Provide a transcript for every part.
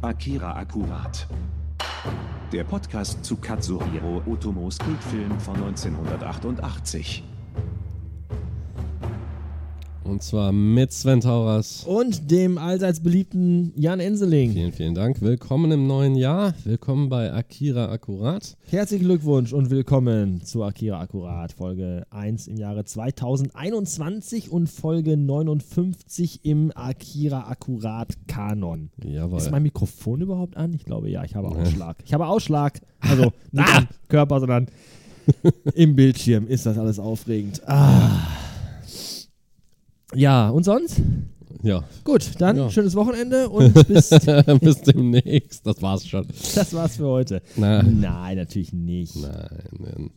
Akira Akkurat. Der Podcast zu Katsuhiro Otomos Kultfilm von 1988. Und zwar mit Sven Tauras. Und dem allseits beliebten Jan Enseling. Vielen, vielen Dank. Willkommen im neuen Jahr. Willkommen bei Akira Akkurat. Herzlichen Glückwunsch und willkommen zu Akira Akkurat, Folge 1 im Jahre 2021 und Folge 59 im Akira Akkurat Kanon. Jawohl. Ist mein Mikrofon überhaupt an? Ich glaube ja, ich habe Ausschlag. Ich habe Ausschlag. Also nicht am Körper, sondern im Bildschirm ist das alles aufregend. Ah. Ja, und sonst? Ja, Gut, dann Ja. schönes Wochenende und bis. bis demnächst. Das war's schon. das war's für heute. Na, Nein, natürlich nicht. nein, nein.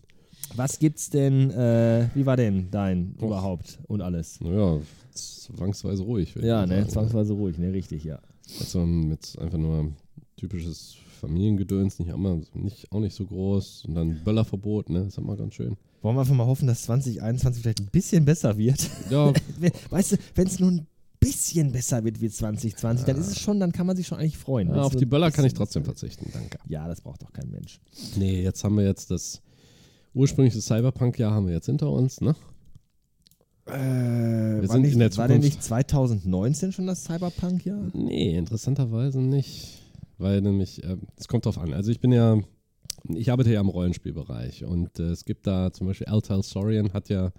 Was gibt's denn, äh, wie war denn dein Och. überhaupt und alles? Naja, zwangsweise ruhig. Ja, ne, sagen. zwangsweise ruhig, ne, richtig, ja. Also mit einfach nur typisches Familiengedöns, nicht, immer, nicht, auch nicht so groß. Und dann Böllerverbot, ne? Das ist immer ganz schön. Wollen wir einfach mal hoffen, dass 2021 vielleicht ein bisschen besser wird? Ja, weißt du, wenn es nur ein bisschen besser wird wie 2020, dann ist es schon, dann kann man sich schon eigentlich freuen. ja auf die Böller kann ich trotzdem verzichten, danke. Ja, das braucht doch kein Mensch. Nee, jetzt haben wir jetzt das ursprüngliche Cyberpunk-Jahr haben wir jetzt hinter uns, ne? Äh, war, sind nicht, war denn nicht 2019 schon das Cyberpunk-Jahr? Nee, interessanterweise nicht. Weil nämlich, äh, es kommt drauf an. Also ich bin ja, ich arbeite ja im Rollenspielbereich und äh, es gibt da zum Beispiel Altal Saurian hat ja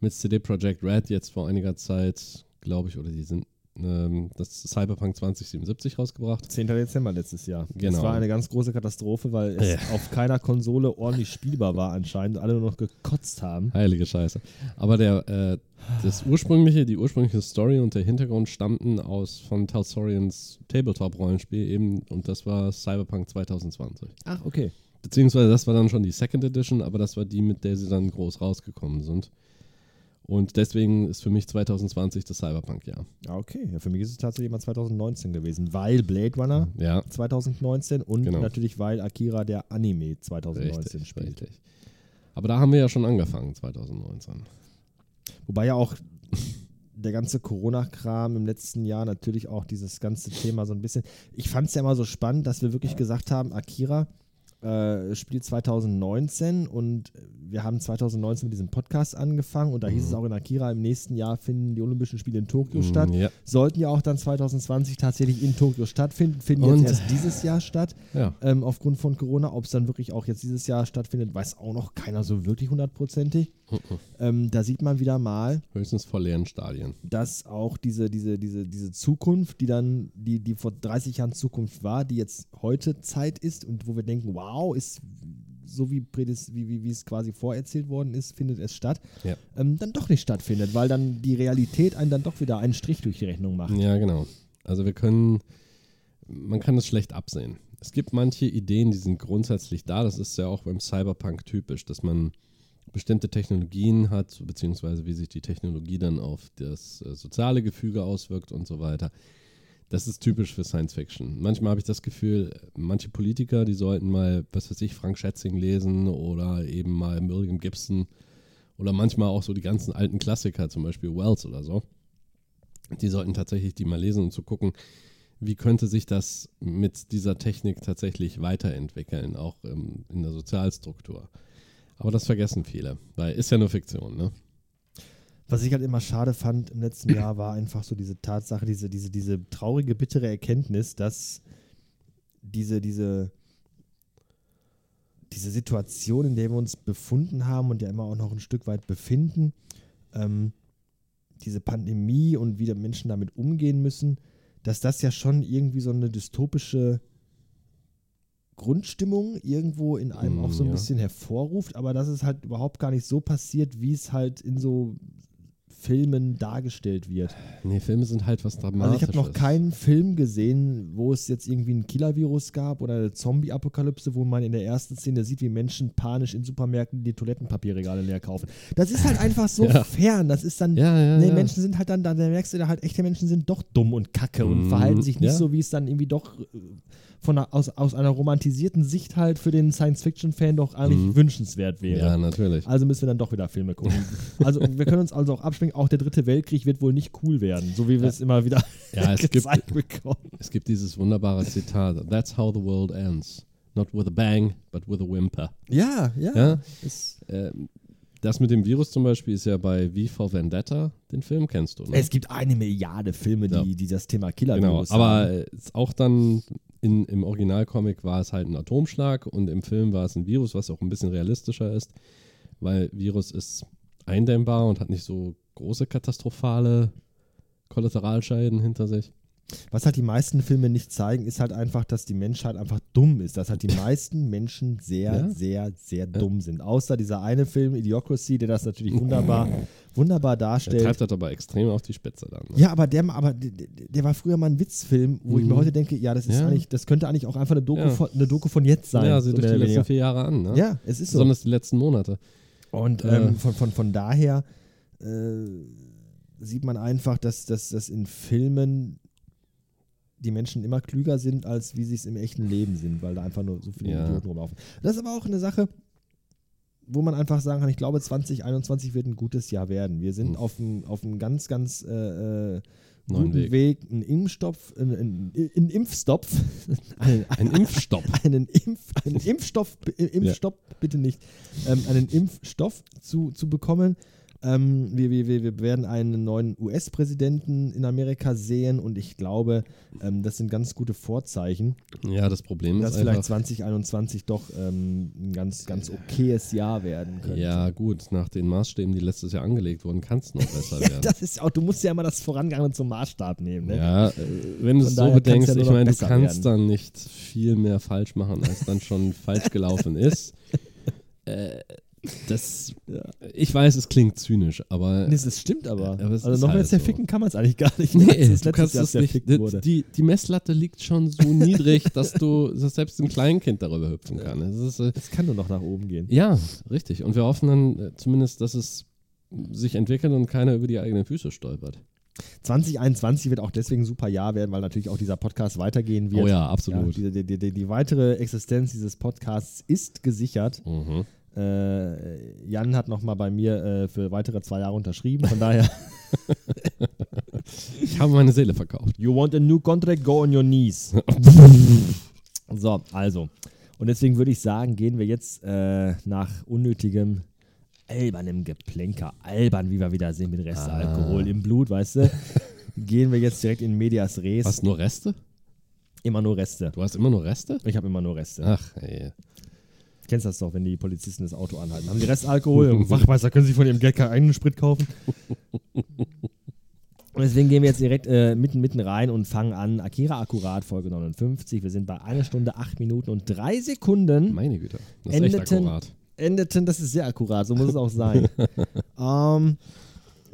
mit CD Projekt Red jetzt vor einiger Zeit, glaube ich, oder die sind ähm, das Cyberpunk 2077 rausgebracht. 10. Dezember letztes Jahr. Das Genau. war eine ganz große Katastrophe, weil es Ja. auf keiner Konsole ordentlich spielbar war anscheinend. Alle nur noch gekotzt haben. Heilige Scheiße. Aber der, äh, das ursprüngliche, die ursprüngliche Story und der Hintergrund stammten aus von Talsorians Tabletop-Rollenspiel eben und das war Cyberpunk 2020. Ach, okay. Beziehungsweise das war dann schon die Second Edition, aber das war die, mit der sie dann groß rausgekommen sind. Und deswegen ist für mich 2020 das Cyberpunk-Jahr. Ah, okay. Ja, für mich ist es tatsächlich immer 2019 gewesen, weil Blade Runner Ja, 2019 und Genau. natürlich weil Akira der Anime 2019 richtig, spielt. richtig. Aber da haben wir ja schon angefangen, 2019. Wobei ja auch der ganze Corona-Kram im letzten Jahr natürlich auch dieses ganze Thema so ein bisschen. Ich fand es ja immer so spannend, dass wir wirklich gesagt haben, Akira äh, spielt 2019 und wir haben 2019 mit diesem Podcast angefangen und da hieß es auch in Akira, im nächsten Jahr finden die Olympischen Spiele in Tokio statt. Mm, Ja, Sollten ja auch dann 2020 tatsächlich in Tokio stattfinden, finden Und- jetzt erst dieses Jahr statt, ja. ähm, aufgrund von Corona. Ob es dann wirklich auch jetzt dieses Jahr stattfindet, weiß auch noch keiner so wirklich hundertprozentig. Ähm, da sieht man wieder mal, höchstens vor leeren Stadien. dass auch diese, diese, diese, diese Zukunft, die dann, die, die vor 30 Jahren Zukunft war, die jetzt heute Zeit ist und wo wir denken, wow, ist so wie, prädis- wie, wie, wie es quasi vorerzählt worden ist, findet es statt, Ja. ähm, dann doch nicht stattfindet, weil dann die Realität einen dann doch wieder einen Strich durch die Rechnung macht. Ja, genau. Also wir können, man kann es schlecht absehen. Es gibt manche Ideen, die sind grundsätzlich da. Das ist ja auch beim Cyberpunk typisch, dass man bestimmte Technologien hat, beziehungsweise wie sich die Technologie dann auf das äh, soziale Gefüge auswirkt und so weiter. Das ist typisch für Science Fiction. Manchmal habe ich das Gefühl, manche Politiker, die sollten mal, was weiß ich, Frank Schätzing lesen oder eben mal William Gibson oder manchmal auch so die ganzen alten Klassiker, zum Beispiel Wells oder so. Die sollten tatsächlich die mal lesen und zu gucken, wie könnte sich das mit dieser Technik tatsächlich weiterentwickeln, auch in der Sozialstruktur. Aber das vergessen viele, weil ist ja nur Fiktion, ne? Was ich halt immer schade fand im letzten Jahr, war einfach so diese Tatsache, diese, diese, diese traurige, bittere Erkenntnis, dass diese, diese, diese Situation, in der wir uns befunden haben und ja immer auch noch ein Stück weit befinden, ähm, diese Pandemie und wie die Menschen damit umgehen müssen, dass das ja schon irgendwie so eine dystopische Grundstimmung irgendwo in einem Mm, auch so ein ja. bisschen hervorruft, aber dass es halt überhaupt gar nicht so passiert, wie es halt in so Filmen dargestellt wird. Nee, Filme sind halt was Also Dramatisches. ich habe noch keinen Film gesehen, wo es jetzt irgendwie ein Killer-Virus gab oder eine Zombie-Apokalypse, wo man in der ersten Szene sieht, wie Menschen panisch in Supermärkten die Toilettenpapierregale leer kaufen. Das ist halt einfach so Ja. fern. Das ist dann, Ja, ja, nee. Menschen sind halt dann, da merkst du da halt, echte Menschen sind doch dumm und kacke und Mhm, verhalten sich nicht so, wie es dann irgendwie doch äh, von einer, aus, aus einer romantisierten Sicht halt für den Science-Fiction-Fan doch eigentlich Mhm. wünschenswert wäre. Ja, natürlich. Also müssen wir dann doch wieder Filme gucken. Also wir können uns also auch rausbringen, auch der dritte Weltkrieg wird wohl nicht cool werden, so wie wir es immer wieder Ja, es gibt, gezeigt bekommen. es gibt dieses wunderbare Zitat: That's how the world ends. Not with a bang, but with a whimper. Ja, ja. Ja? Es, Ähm, das mit dem Virus zum Beispiel ist ja bei V for Vendetta, den Film kennst du. Ne? es gibt eine Milliarde Filme, Ja. die, die das Thema Genau, Killer-Virus aber haben. äh, ist auch dann in, im Originalcomic war es halt ein Atomschlag und im Film war es ein Virus, was auch ein bisschen realistischer ist, weil Virus ist eindämmbar und hat nicht so große katastrophale Kollateralschäden hinter sich. Was halt die meisten Filme nicht zeigen, ist halt einfach, dass die Menschheit einfach dumm ist. Dass halt die meisten Menschen sehr, Ja. sehr, sehr dumm sind. Außer dieser eine Film, Idiocracy, der das natürlich wunderbar, wunderbar Der darstellt. treibt das aber extrem auf die Spitze dann. Ne? Ja, aber der, aber der, der war früher mal ein Witzfilm, wo ich mir Mhm. heute denke, ja, das ist Ja. eigentlich, das könnte eigentlich auch einfach eine Doku, Ja. von, eine Doku von jetzt sein. ja, sieh so durch die letzten vier Jahre an. Ne? Ja, es ist so. Besonders die letzten Monate. Und Äh. ähm, von, von, von daher äh, sieht man einfach, dass, dass, dass in Filmen die Menschen immer klüger sind, als wie sie es im echten Leben sind, weil da einfach nur so viele Ja. Idioten rumlaufen. Das ist aber auch eine Sache, wo man einfach sagen kann, ich glaube 2021 wird ein gutes Jahr werden. Wir sind Hm. auf einem auf ganz, ganz äh, äh, guten Weg. Weg, einen Impfstoff, einen, einen, einen Impfstoff, einen, Ein Impfstopp. einen, Impf, einen Impfstoff, Impfstoff, bitte nicht, ähm, einen Impfstoff zu, zu bekommen. Ähm, wir, wir, wir werden einen neuen US-Präsidenten in Amerika sehen und ich glaube, ähm, das sind ganz gute Vorzeichen, Ja, das Problem dass ist vielleicht einfach, 2021 doch ähm, ein ganz, ganz okayes Jahr werden könnte. ja gut, nach den Maßstäben, die letztes Jahr angelegt wurden, kann es noch besser werden. Das ist auch, du musst ja immer das Vorangehende zum Maßstab nehmen. Ne? Ja, äh, wenn du es so bedenkst, ja ich meine, du kannst werden. dann nicht viel mehr falsch machen, als dann schon falsch gelaufen ist. Äh, das, ich weiß, es klingt zynisch, aber Nee, das stimmt aber. Aber es also noch halt so. zerficken kann man es eigentlich gar nicht. nee, es du kannst es nicht. Die, die, Messlatte liegt schon so niedrig, dass du dass selbst ein Kleinkind darüber hüpfen kann. Es äh, kann nur noch nach oben gehen. ja, richtig. Und wir hoffen dann äh, zumindest, dass es sich entwickelt und keiner über die eigenen Füße stolpert. 2021 wird auch deswegen ein super Jahr werden, weil natürlich auch dieser Podcast weitergehen wird. Oh ja, absolut. Ja, die, die, die, die weitere Existenz dieses Podcasts ist gesichert. Mhm. Äh, Jan hat nochmal bei mir äh, für weitere zwei Jahre unterschrieben. Von daher, Ich habe meine Seele verkauft. you want a new contract, go on your knees. so, also. Und deswegen würde ich sagen, gehen wir jetzt äh, nach unnötigem, albernem Geplänker, albern, wie wir wieder sehen mit Restalkohol Ah. im Blut, weißt du, gehen wir jetzt direkt in Medias Res. Was, nur Reste? Immer nur Reste. Du hast immer nur Reste? Ich habe immer nur Reste. Ach, ey. Kennst das doch, wenn die Polizisten das Auto anhalten. Haben die Restalkohol? Wachmeister, können Sie von Ihrem Geld keinen Sprit kaufen? Und deswegen gehen wir jetzt direkt äh, mitten, mitten rein und fangen an. Akira Akkurat, Folge 59. Wir sind bei einer Stunde, acht Minuten und drei Sekunden. Meine Güte. Das ist echt Endeten- akkurat. Endeten, das ist sehr akkurat, so muss es auch sein. ähm,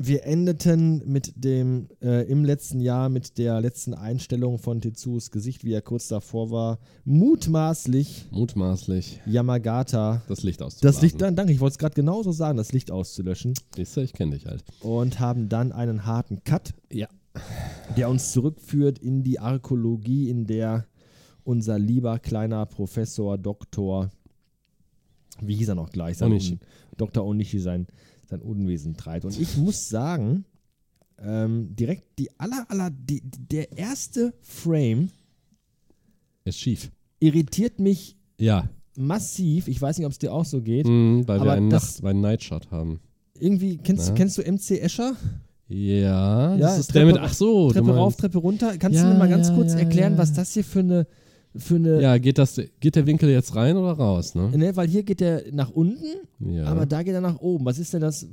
wir endeten mit dem, äh, im letzten Jahr mit der letzten Einstellung von Tetsus Gesicht, wie er kurz davor war, mutmaßlich Mutmaßlich Yamagata das Licht auszublasen. das Licht, dann, danke, ich wollte es gerade genauso sagen, das Licht auszulöschen. Siehst du, ich kenne dich halt. Und haben dann einen harten Cut, Ja. der uns zurückführt in die Arkologie, in der unser lieber kleiner Professor, Doktor, wie hieß er noch gleich? Sein Onishi. Dr. Onishi sein, sein Unwesen treibt. Und ich muss sagen, ähm, direkt die aller, aller, die, der erste Frame Ist schief. irritiert mich Ja. massiv. Ich weiß nicht, ob es dir auch so geht. Mhm, weil wir einen, Nacht, weil einen Nightshot haben. Irgendwie, kennst, kennst du MC Escher? Ja, Ja, das ist Treppe der mit, ach so, Treppe rauf, Treppe runter. Kannst Ja, du mir mal ganz ja, kurz ja, erklären, was das hier für eine, für eine Ja, geht, das, geht der Winkel jetzt rein oder raus, ne? ne, weil hier geht der nach unten, Ja. aber da geht er nach oben. Was ist denn das?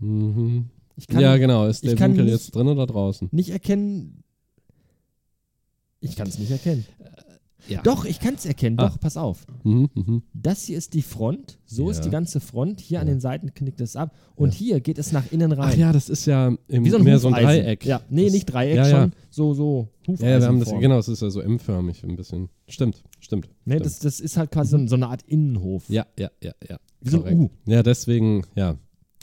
mhm. Ich kann Ja, genau. Ist der Winkel jetzt drin oder draußen? nicht erkennen. Ich kann es nicht erkennen. Ja. Doch, ich kann es erkennen. Ah. Doch, pass auf. Mhm, mhm. Das hier ist die Front. So Ja. ist die ganze Front. Hier an Ja. den Seiten knickt es ab. Und hier geht es nach innen rein. Ach ja, das ist ja im, Wie so ein mehr so ein Hufeisen. Dreieck. Ja, nee, das, nicht Dreieck, schon so, so Hufeisen. Ja, wir haben das, genau, es ist ja so M-förmig ein bisschen. Stimmt, stimmt. Ne, stimmt. das, das ist halt quasi so, so eine Art Innenhof. ja, ja, ja, ja. Wie so ein. U. Ja, deswegen, ja.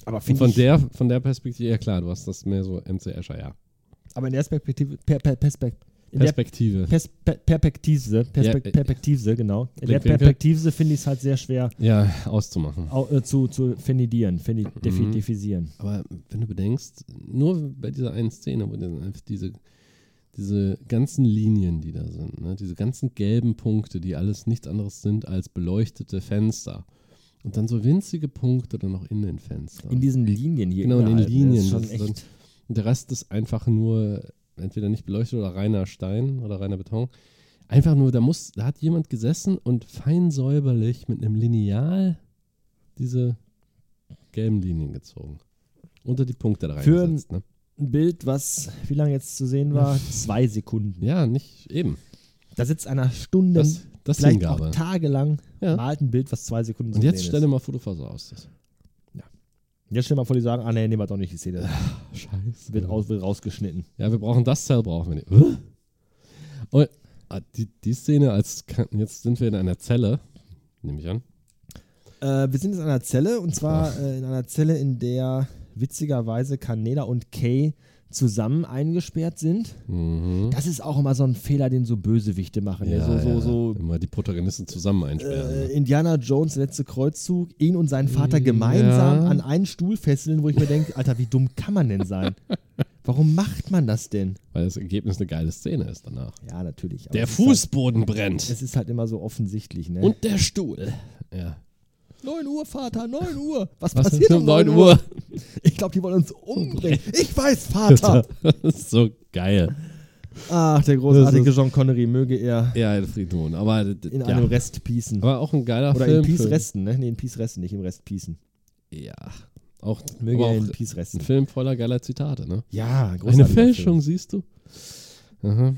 Aber von der, von der Perspektive, ja klar, du hast das mehr so MC Escher, ja. aber in der Perspektive, per, per, Perspekt, in der Perspektive. Pers per Perspektive, Perspek Ja, äh, Perspektive, genau. In der. Perspektive finde ich es halt sehr schwer ja, auszumachen. au, äh, zu, zu fendidieren, fendi, defi, Mhm. defisieren. Aber wenn du bedenkst, nur bei dieser einen Szene, wo dann einfach diese, diese ganzen Linien, die da sind, ne, diese ganzen gelben Punkte, die alles nichts anderes sind als beleuchtete Fenster. Und dann so winzige Punkte dann noch in den Fenstern. In diesen Linien hier. Genau, in den Linien, Das ist schon das ist dann- echt. Und der Rest ist einfach nur entweder nicht beleuchtet oder reiner Stein oder reiner Beton. Einfach nur, da muss, da hat jemand gesessen und fein säuberlich mit einem Lineal diese gelben Linien gezogen. Unter die Punkte da Für reingesetzt. Ne? Ein Bild, was wie lange jetzt zu sehen war? Zwei Sekunden. Ja, nicht eben. Da sitzt einer Stunden, Das, das vielleicht Hingabe. auch tagelang, Ja. malt ein Bild, was zwei Sekunden zu Und jetzt sehen ist. dir mal Fotophase aus. Das. Jetzt stell mal vor, die sagen, ah nee, nehmen wir doch nicht die Szene. Scheiße. Wird, aus, wird rausgeschnitten. Ja, wir brauchen das Zell, brauchen wir nicht. Und ah, die, die Szene, als jetzt sind wir in einer Zelle, nehme ich an. Äh, wir sind jetzt in einer Zelle und zwar äh, in einer Zelle, in der witzigerweise Kaneda und Kay zusammen eingesperrt sind. Mhm. Das ist auch immer so ein Fehler, den so Bösewichte machen. Ja, Ja, so, ja. so, so Immer die Protagonisten zusammen einsperren. äh, ne? Indiana Jones, letzte Kreuzzug, ihn und seinen Vater gemeinsam Ja. an einen Stuhl fesseln, wo ich mir denke, Alter, wie dumm kann man denn sein? Warum macht man das denn? Weil das Ergebnis eine geile Szene ist danach. Ja, natürlich. Der Halt, Fußboden brennt. es ist halt immer so offensichtlich, ne? Und der Stuhl. Ja. 9 Uhr, Vater, 9 Uhr. Was, Was passiert um 9 Uhr? Ich glaube, die wollen uns umbringen. Ich weiß, Vater. Das ist so geil. Ach, der großartige John Connery, möge er Ja, der Friedhof. Aber, d- in ja. einem Rest piecen. aber auch ein geiler Oder Film. in Peace Resten, ne? Nee, in Peace Resten, nicht im Rest piecen. Ja. Auch, Möge aber er in Peace ein Resten. Film voller geiler Zitate, ne? Ja, Eine großartiger Fälschung, Film. siehst du? Aha.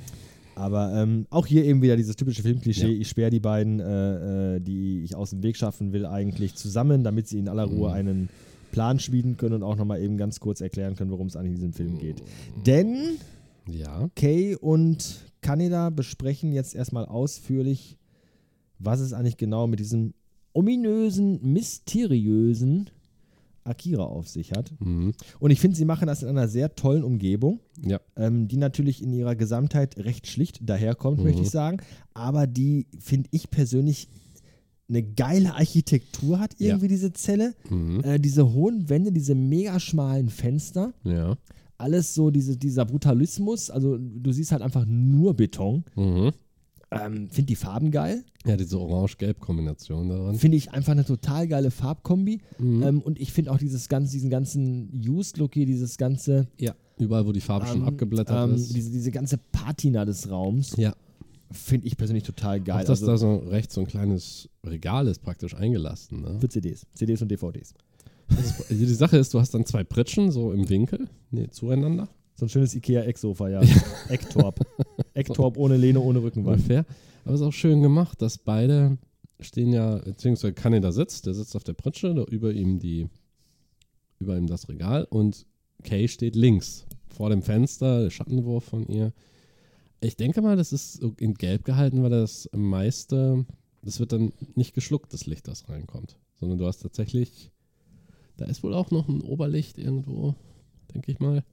Aber ähm, auch hier eben wieder dieses typische Filmklischee. Ja. Ich sperre die beiden, äh, äh, die ich aus dem Weg schaffen will, eigentlich zusammen, damit sie in aller Ruhe Mhm. einen Plan schmieden können und auch nochmal eben ganz kurz erklären können, worum es eigentlich in diesem Film geht. Mhm. Denn Ja. Kay und Kaneda besprechen jetzt erstmal ausführlich, was es eigentlich genau mit diesem ominösen, mysteriösen Akira auf sich hat. Mhm. Und ich finde, sie machen das in einer sehr tollen Umgebung, Ja. ähm, die natürlich in ihrer Gesamtheit recht schlicht daherkommt, möchte Mhm. ich sagen, aber die, finde ich persönlich, eine geile Architektur hat, Ja. irgendwie diese Zelle. Mhm. Äh, diese hohen Wände, diese mega schmalen Fenster Ja. alles so diese, dieser Brutalismus, also du siehst halt einfach nur Beton. Mhm. Ähm, Finde die Farben geil. Ja, diese Orange-Gelb-Kombination daran. Finde ich einfach eine total geile Farbkombi. Mhm. Ähm, und ich finde auch dieses ganze, diesen ganzen Used-Look hier, dieses ganze, ja. Überall, wo die Farbe schon ähm, abgeblättert ähm, ist. diese, diese ganze Patina des Raums, ja. Finde ich persönlich total geil. Auch, dass also da so rechts so ein kleines Regal ist, praktisch eingelassen. Ne? für CDs, CDs und DVDs. Das- Die Sache ist, du hast dann zwei Pritschen so im Winkel, nee, zueinander. So ein schönes Ikea-Ecksofa, ja. Ecktorp. Ecktorp ohne Lehne, ohne Rückenwand. ungefähr. Aber es ist auch schön gemacht, dass beide stehen ja, beziehungsweise Kaneda sitzt, der sitzt auf der Pritsche, da über ihm die, über ihm das Regal und Kay steht links vor dem Fenster, der Schattenwurf von ihr. Ich denke mal, das ist in Gelb gehalten, weil das meiste, das wird dann nicht geschluckt, das Licht, das reinkommt, sondern du hast tatsächlich, da ist wohl auch noch ein Oberlicht irgendwo, denke ich mal.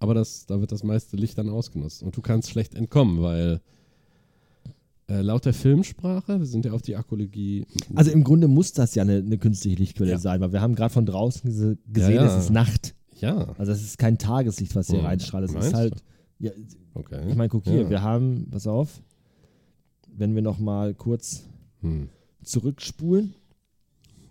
Aber das, da wird das meiste Licht dann ausgenutzt. Und du kannst schlecht entkommen, weil äh, laut der Filmsprache, wir sind ja auf die Arkologie. Also im Grunde muss das ja eine, eine künstliche Lichtquelle Ja. sein, weil wir haben gerade von draußen gese- gesehen, Ja, ja. es ist Nacht. ja, Also es ist kein Tageslicht, was hier Hm, reinstrahlt. Es ist halt, ja, okay. ich meine, guck hier, ja. wir haben, pass auf, wenn wir noch mal kurz Hm. zurückspulen.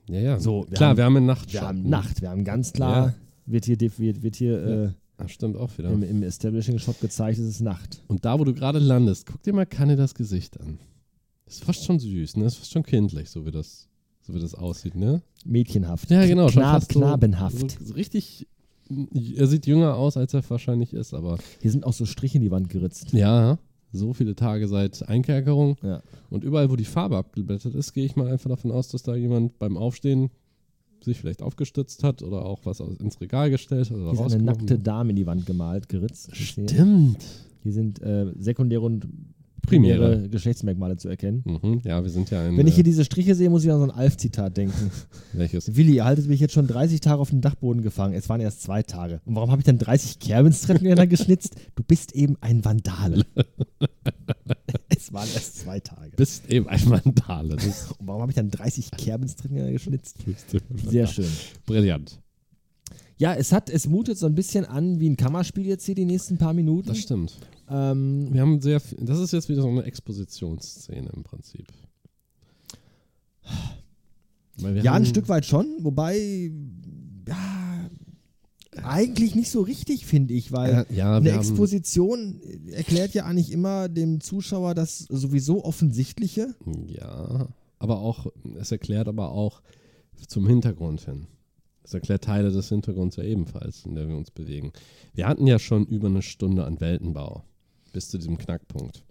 Ja, ja. So, wir Klar, haben- wir haben eine Nacht. Wir haben Nacht, wir haben ganz klar, wird hier, wird, wird hier Ja. Ach, stimmt auch wieder. äh, im, im Establishing-Shot gezeigt, es ist Nacht. Und da, wo du gerade landest, guck dir mal Kanne das Gesicht an. Ist fast schon süß, ne? Ist fast schon kindlich, so wie das, so wie das aussieht, ne? Mädchenhaft. Ja, genau. Knab, fast so, knabenhaft. So, so richtig. Er sieht jünger aus, als er wahrscheinlich ist, aber Hier sind auch so Striche in die Wand geritzt. ja, so viele Tage seit Einkerkerung. Ja. Und überall, wo die Farbe abgeblättert ist, gehe ich mal einfach davon aus, dass da jemand beim Aufstehen sich vielleicht aufgestützt hat oder auch was ins Regal gestellt hat oder Hier ist eine nackte. Dame in die Wand gemalt, geritzt. Stimmt. Hier sind äh, sekundäre und primäre Geschlechtsmerkmale zu erkennen. Mhm. Ja, wir sind ja ein. Wenn ich hier äh, diese Striche sehe, muss ich an so ein Alf-Zitat denken. welches? Willi, ihr haltet mich jetzt schon 30 Tage auf den Dachboden gefangen. Es waren erst zwei Tage. Und warum habe ich dann 30 Kerbenstreppengeländer geschnitzt? Du bist eben ein Vandale. es waren erst zwei Tage. Bist eben ein Mandale. Das Und warum habe ich dann 30 Kerbenstreppengeländer geschnitzt? ist eben ein Sehr schön. Brillant. Ja, es hat, es mutet so ein bisschen an wie ein Kammerspiel jetzt hier die nächsten paar Minuten. Das stimmt. Ähm, Wir haben sehr viel, das ist jetzt wieder so eine Expositionsszene im Prinzip. Ja, ein Stück weit schon, wobei ja, eigentlich nicht so richtig, finde ich, weil Ja, ja, eine Exposition erklärt ja eigentlich immer dem Zuschauer das sowieso Offensichtliche. ja, aber auch, es erklärt aber auch zum Hintergrund hin. Es erklärt Teile des Hintergrunds ja ebenfalls, in der wir uns bewegen. Wir hatten ja schon über eine Stunde an Weltenbau bis zu diesem Knackpunkt.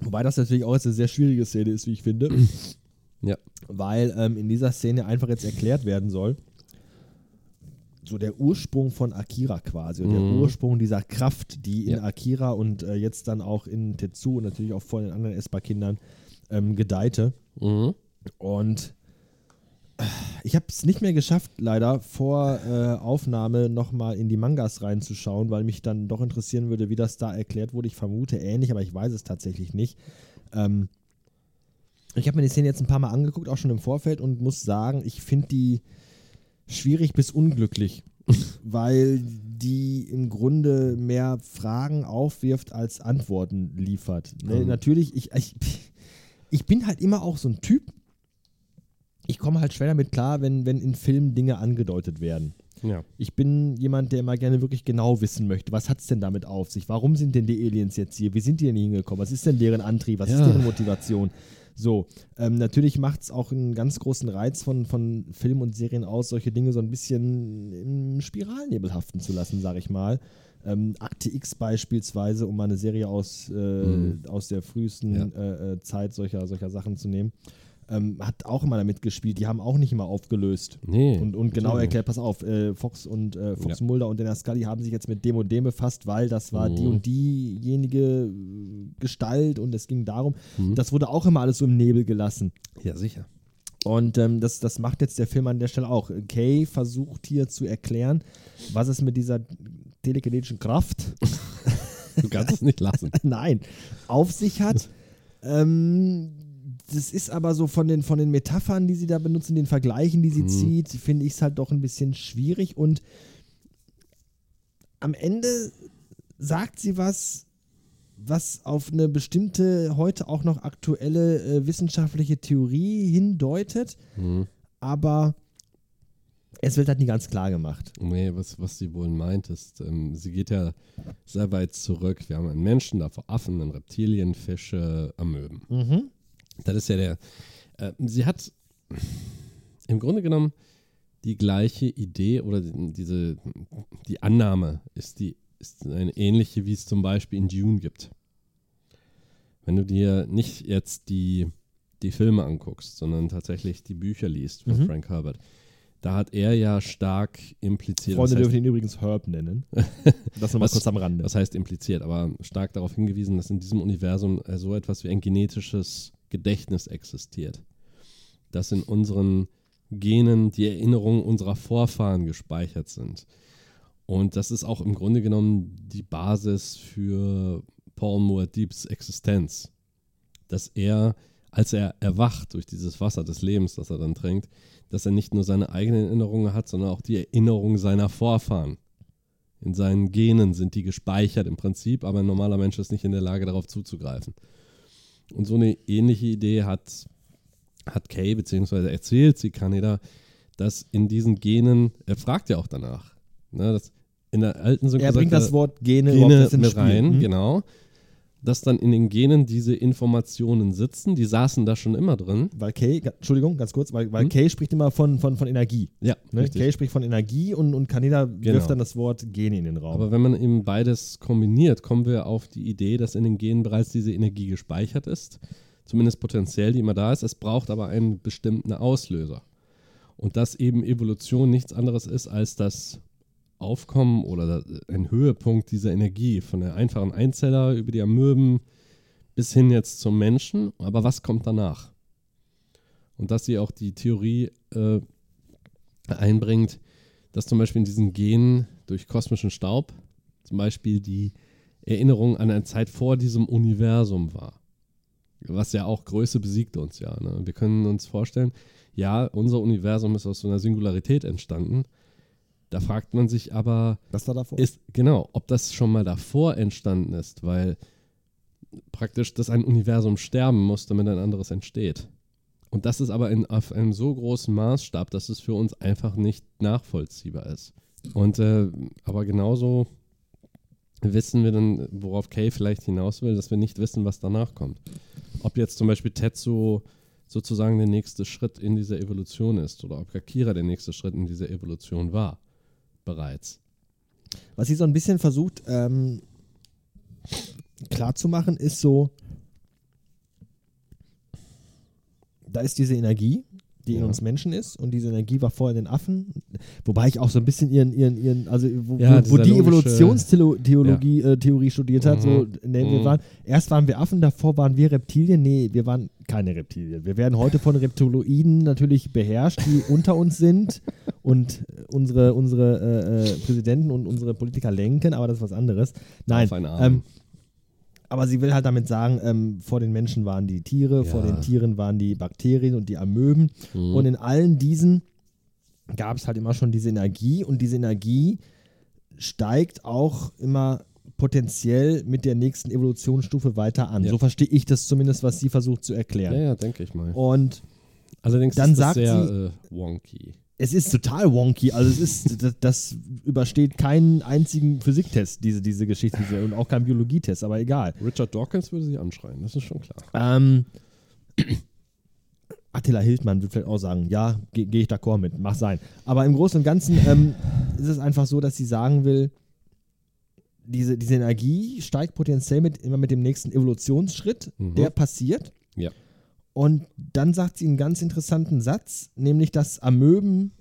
Wobei das natürlich auch jetzt eine sehr schwierige Szene ist, wie ich finde. Ja. Weil ähm, in dieser Szene einfach jetzt erklärt werden soll, so der Ursprung von Akira quasi und der Mhm. Ursprung dieser Kraft, die in Ja. Akira und äh, jetzt dann auch in Tetsu und natürlich auch vor den anderen Espa-Kindern ähm, gedeihte. Mhm. Und ich habe es nicht mehr geschafft, leider vor äh, Aufnahme nochmal in die Mangas reinzuschauen, weil mich dann doch interessieren würde, wie das da erklärt wurde. Ich vermute ähnlich, aber ich weiß es tatsächlich nicht. Ähm, ich habe mir die Szene jetzt ein paar Mal angeguckt, auch schon im Vorfeld, und muss sagen, ich finde die schwierig bis unglücklich, weil die im Grunde mehr Fragen aufwirft als Antworten liefert. Ne? Mhm. Natürlich, ich, ich, ich bin halt immer auch so ein Typ, ich komme halt schwer damit klar, wenn, wenn in Filmen Dinge angedeutet werden. Ja. Ich bin jemand, der immer gerne wirklich genau wissen möchte, was hat es denn damit auf sich? Warum sind denn die Aliens jetzt hier? Wie sind die denn hier hingekommen? Was ist denn deren Antrieb? Was ist Ja. deren Motivation? So, ähm, natürlich macht es auch einen ganz großen Reiz von, von Filmen und Serien aus, solche Dinge so ein bisschen im Spiralnebel haften zu lassen, sage ich mal. Ähm, Akte X beispielsweise, um mal eine Serie aus, äh, Mhm. aus der frühesten Ja. äh, äh, Zeit solcher, solcher Sachen zu nehmen, ähm, hat auch immer damit gespielt. Die haben auch nicht immer aufgelöst. Nee. Und, und genau erklärt, pass auf, äh, Fox und äh, Fox Ja. Mulder und Denner Scully haben sich jetzt mit dem und dem befasst, weil das war die Mhm. und diejenige äh, Gestalt und es ging darum. Mhm. Das wurde auch immer alles so im Nebel gelassen. Ja, sicher. Und ähm, das, das macht jetzt der Film an der Stelle auch. Kay versucht hier zu erklären, was es mit dieser telekinetischen Kraft, Du kannst es nicht lassen. nein, auf sich hat. ähm, das ist aber so von den, von den Metaphern, die sie da benutzen, den Vergleichen, die sie Mhm. zieht, finde ich es halt doch ein bisschen schwierig. Und am Ende sagt sie was, was auf eine bestimmte, heute auch noch aktuelle äh, wissenschaftliche Theorie hindeutet, Mhm. aber es wird halt nie ganz klar gemacht. Nee, was, was sie wohl meint, ist, ähm, sie geht ja sehr weit zurück. Wir haben einen Menschen, davor Affen, einen Reptilien, Fische, Amöben. Mhm. Das ist ja der. Äh, sie hat im Grunde genommen die gleiche Idee oder die, diese die Annahme ist die ist eine ähnliche, wie es zum Beispiel in Dune gibt. Wenn du dir nicht jetzt die, die Filme anguckst, sondern tatsächlich die Bücher liest von Mhm. Frank Herbert, da hat er ja stark impliziert. Freunde was heißt- dürfen ihn übrigens Herb nennen. Das nochmal Was- kurz am Rande. das heißt impliziert, aber stark darauf hingewiesen, dass in diesem Universum so etwas wie ein genetisches Gedächtnis existiert. Dass in unseren Genen die Erinnerungen unserer Vorfahren gespeichert sind. Und das ist auch im Grunde genommen die Basis für Paul Muad'Dibs Existenz. Dass er, als er erwacht durch dieses Wasser des Lebens, das er dann trinkt, dass er nicht nur seine eigenen Erinnerungen hat, sondern auch die Erinnerungen seiner Vorfahren. In seinen Genen sind die gespeichert im Prinzip, aber ein normaler Mensch ist nicht in der Lage, darauf zuzugreifen. Und so eine ähnliche Idee hat, hat Kay, beziehungsweise erzählt sie Kaneda, dass in diesen Genen, er fragt ja auch danach, ne, dass in der alten Synchro er bringt das Wort Gene, Gene mit rein, Mhm. genau. Dass dann in den Genen diese Informationen sitzen, die saßen da schon immer drin. Weil Kay, Entschuldigung, ganz kurz, weil, weil Hm? Kay spricht immer von, von, von Energie. Ja, Ne? richtig. Kay spricht von Energie und, und Kaneda Genau. wirft dann das Wort Gene in den Raum. Aber wenn man eben beides kombiniert, kommen wir auf die Idee, dass in den Genen bereits diese Energie gespeichert ist. Zumindest potenziell, die immer da ist. Es braucht aber einen bestimmten Auslöser. Und dass eben Evolution nichts anderes ist als das Aufkommen oder ein Höhepunkt dieser Energie von der einfachen Einzeller über die Amöben bis hin jetzt zum Menschen, aber was kommt danach? Und dass sie auch die Theorie äh, einbringt, dass zum Beispiel in diesen Genen durch kosmischen Staub zum Beispiel die Erinnerung an eine Zeit vor diesem Universum war. Was ja auch Größe besiegt uns ja. Ne? Wir können uns vorstellen, ja, unser Universum ist aus so einer Singularität entstanden. Da fragt man sich aber, Was war davor? ist genau, ob das schon mal davor entstanden ist, weil praktisch das ein Universum sterben muss, damit ein anderes entsteht. Und das ist aber in, auf einem so großen Maßstab, dass es für uns einfach nicht nachvollziehbar ist. Und äh, aber genauso wissen wir dann, worauf Kay vielleicht hinaus will, dass wir nicht wissen, was danach kommt. Ob jetzt zum Beispiel Tetsuo sozusagen der nächste Schritt in dieser Evolution ist oder ob Akira der nächste Schritt in dieser Evolution war. Bereits. Was sie so ein bisschen versucht ähm, klarzumachen, ist so, da ist diese Energie, die in Ja. uns Menschen ist und diese Energie war vorher in den Affen, wobei ich auch so ein bisschen ihren, ihren, ihren also wo, Ja, wo, wo die logische- Evolutionstheologie äh, Theorie studiert hat, so Mhm. nennen wir Mhm. waren, erst waren wir Affen, davor waren wir Reptilien, nee, wir waren keine Reptilien. Wir werden heute von Reptiloiden natürlich beherrscht, die unter uns sind und unsere, unsere äh, äh, Präsidenten und unsere Politiker lenken, aber das ist was anderes. Nein, ähm, aber sie will halt damit sagen, ähm, vor den Menschen waren die Tiere, vor Ja. den Tieren waren die Bakterien und die Amöben. Mhm. Und in allen diesen gab es halt immer schon diese Energie und diese Energie steigt auch immer potenziell mit der nächsten Evolutionsstufe weiter an. Ja. So verstehe ich das zumindest, was sie versucht zu ja, erklären. ja, denke ich mal. Und Allerdings dann ist das sagt sehr sie- äh, wonky. Es ist total wonky. Also es ist, das, das übersteht keinen einzigen Physiktest, diese, diese Geschichte, und auch keinen Biologietest, aber egal. Richard Dawkins würde sie anschreien, das ist schon klar. Ähm, Attila Hildmann würde vielleicht auch sagen, ja, gehe geh ich d'accord mit, mach sein. Aber im Großen und Ganzen ähm, ist es einfach so, dass sie sagen will, diese, diese Energie steigt potenziell mit, immer mit dem nächsten Evolutionsschritt, Mhm. der passiert. Ja. Und dann sagt sie einen ganz interessanten Satz, nämlich, dass Amöben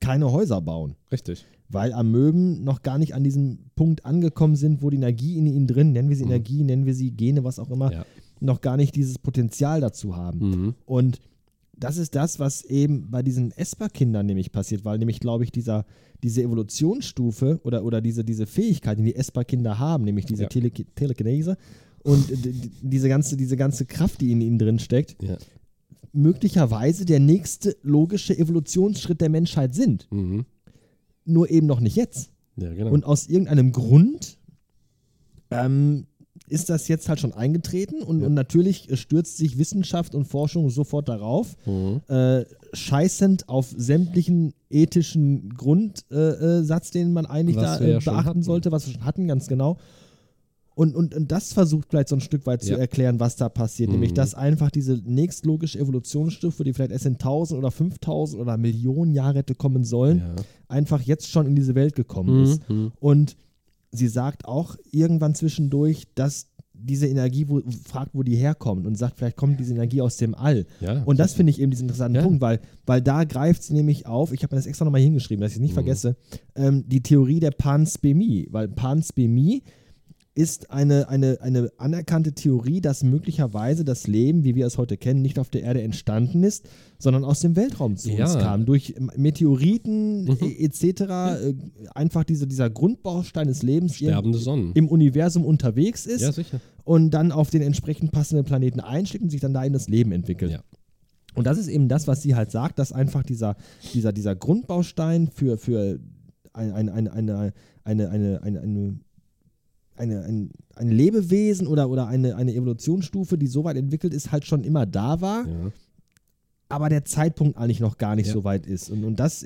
keine Häuser bauen. Richtig. Weil Amöben noch gar nicht an diesem Punkt angekommen sind, wo die Energie in ihnen drin, nennen wir sie Mhm. Energie, nennen wir sie Gene, was auch immer, Ja. noch gar nicht dieses Potenzial dazu haben. Mhm. Und das ist das, was eben bei diesen Esper-Kindern nämlich passiert, weil nämlich, glaube ich, dieser, diese Evolutionsstufe oder, oder diese, diese Fähigkeit, die die Esper-Kinder haben, nämlich diese Ja. Tele Telekinese und diese ganze, diese ganze Kraft, die in ihnen drin steckt, Ja. möglicherweise der nächste logische Evolutionsschritt der Menschheit sind. Mhm. Nur eben noch nicht jetzt. Ja, genau. Und aus irgendeinem Grund ähm, ist das jetzt halt schon eingetreten und, Ja. und natürlich äh, stürzt sich Wissenschaft und Forschung sofort darauf, mhm. äh, scheißend auf sämtlichen ethischen Grundsatz, äh, Satz, den man eigentlich Was da äh, ja schon beachten sollte, was wir schon hatten, ganz genau. Und, und, und das versucht vielleicht so ein Stück weit zu Ja. erklären, was da passiert. Mhm. Nämlich, dass einfach diese nächstlogische Evolutionsstufe, die vielleicht erst in 1000 oder 5000 oder Millionen Jahre hätte kommen sollen, ja. einfach jetzt schon in diese Welt gekommen ist. Mhm. Und sie sagt auch irgendwann zwischendurch, dass diese Energie wo, fragt, wo die herkommt und sagt, vielleicht kommt diese Energie aus dem All. Ja. Und das finde ich eben diesen interessanten Ja. Punkt, weil, weil da greift sie nämlich auf, ich habe mir das extra nochmal hingeschrieben, dass ich es nicht Mhm. vergesse, ähm, die Theorie der Panspermie, weil Panspermie ist eine, eine, eine anerkannte Theorie, dass möglicherweise das Leben, wie wir es heute kennen, nicht auf der Erde entstanden ist, sondern aus dem Weltraum zu uns Ja. kam. Durch Meteoriten Mhm. etc. Äh, einfach diese, dieser Grundbaustein des Lebens Sonnen. im Universum unterwegs ist ja, und dann auf den entsprechend passenden Planeten einschlägt und sich dann da in das Leben entwickelt. Ja. Und das ist eben das, was sie halt sagt, dass einfach dieser, dieser, dieser Grundbaustein für, für ein, ein, ein, eine, eine, eine, eine, eine, eine, ein, ein Lebewesen oder, oder eine, eine Evolutionsstufe, die so weit entwickelt ist, halt schon immer da war, Ja. aber der Zeitpunkt eigentlich noch gar nicht Ja. so weit ist. Und, und dass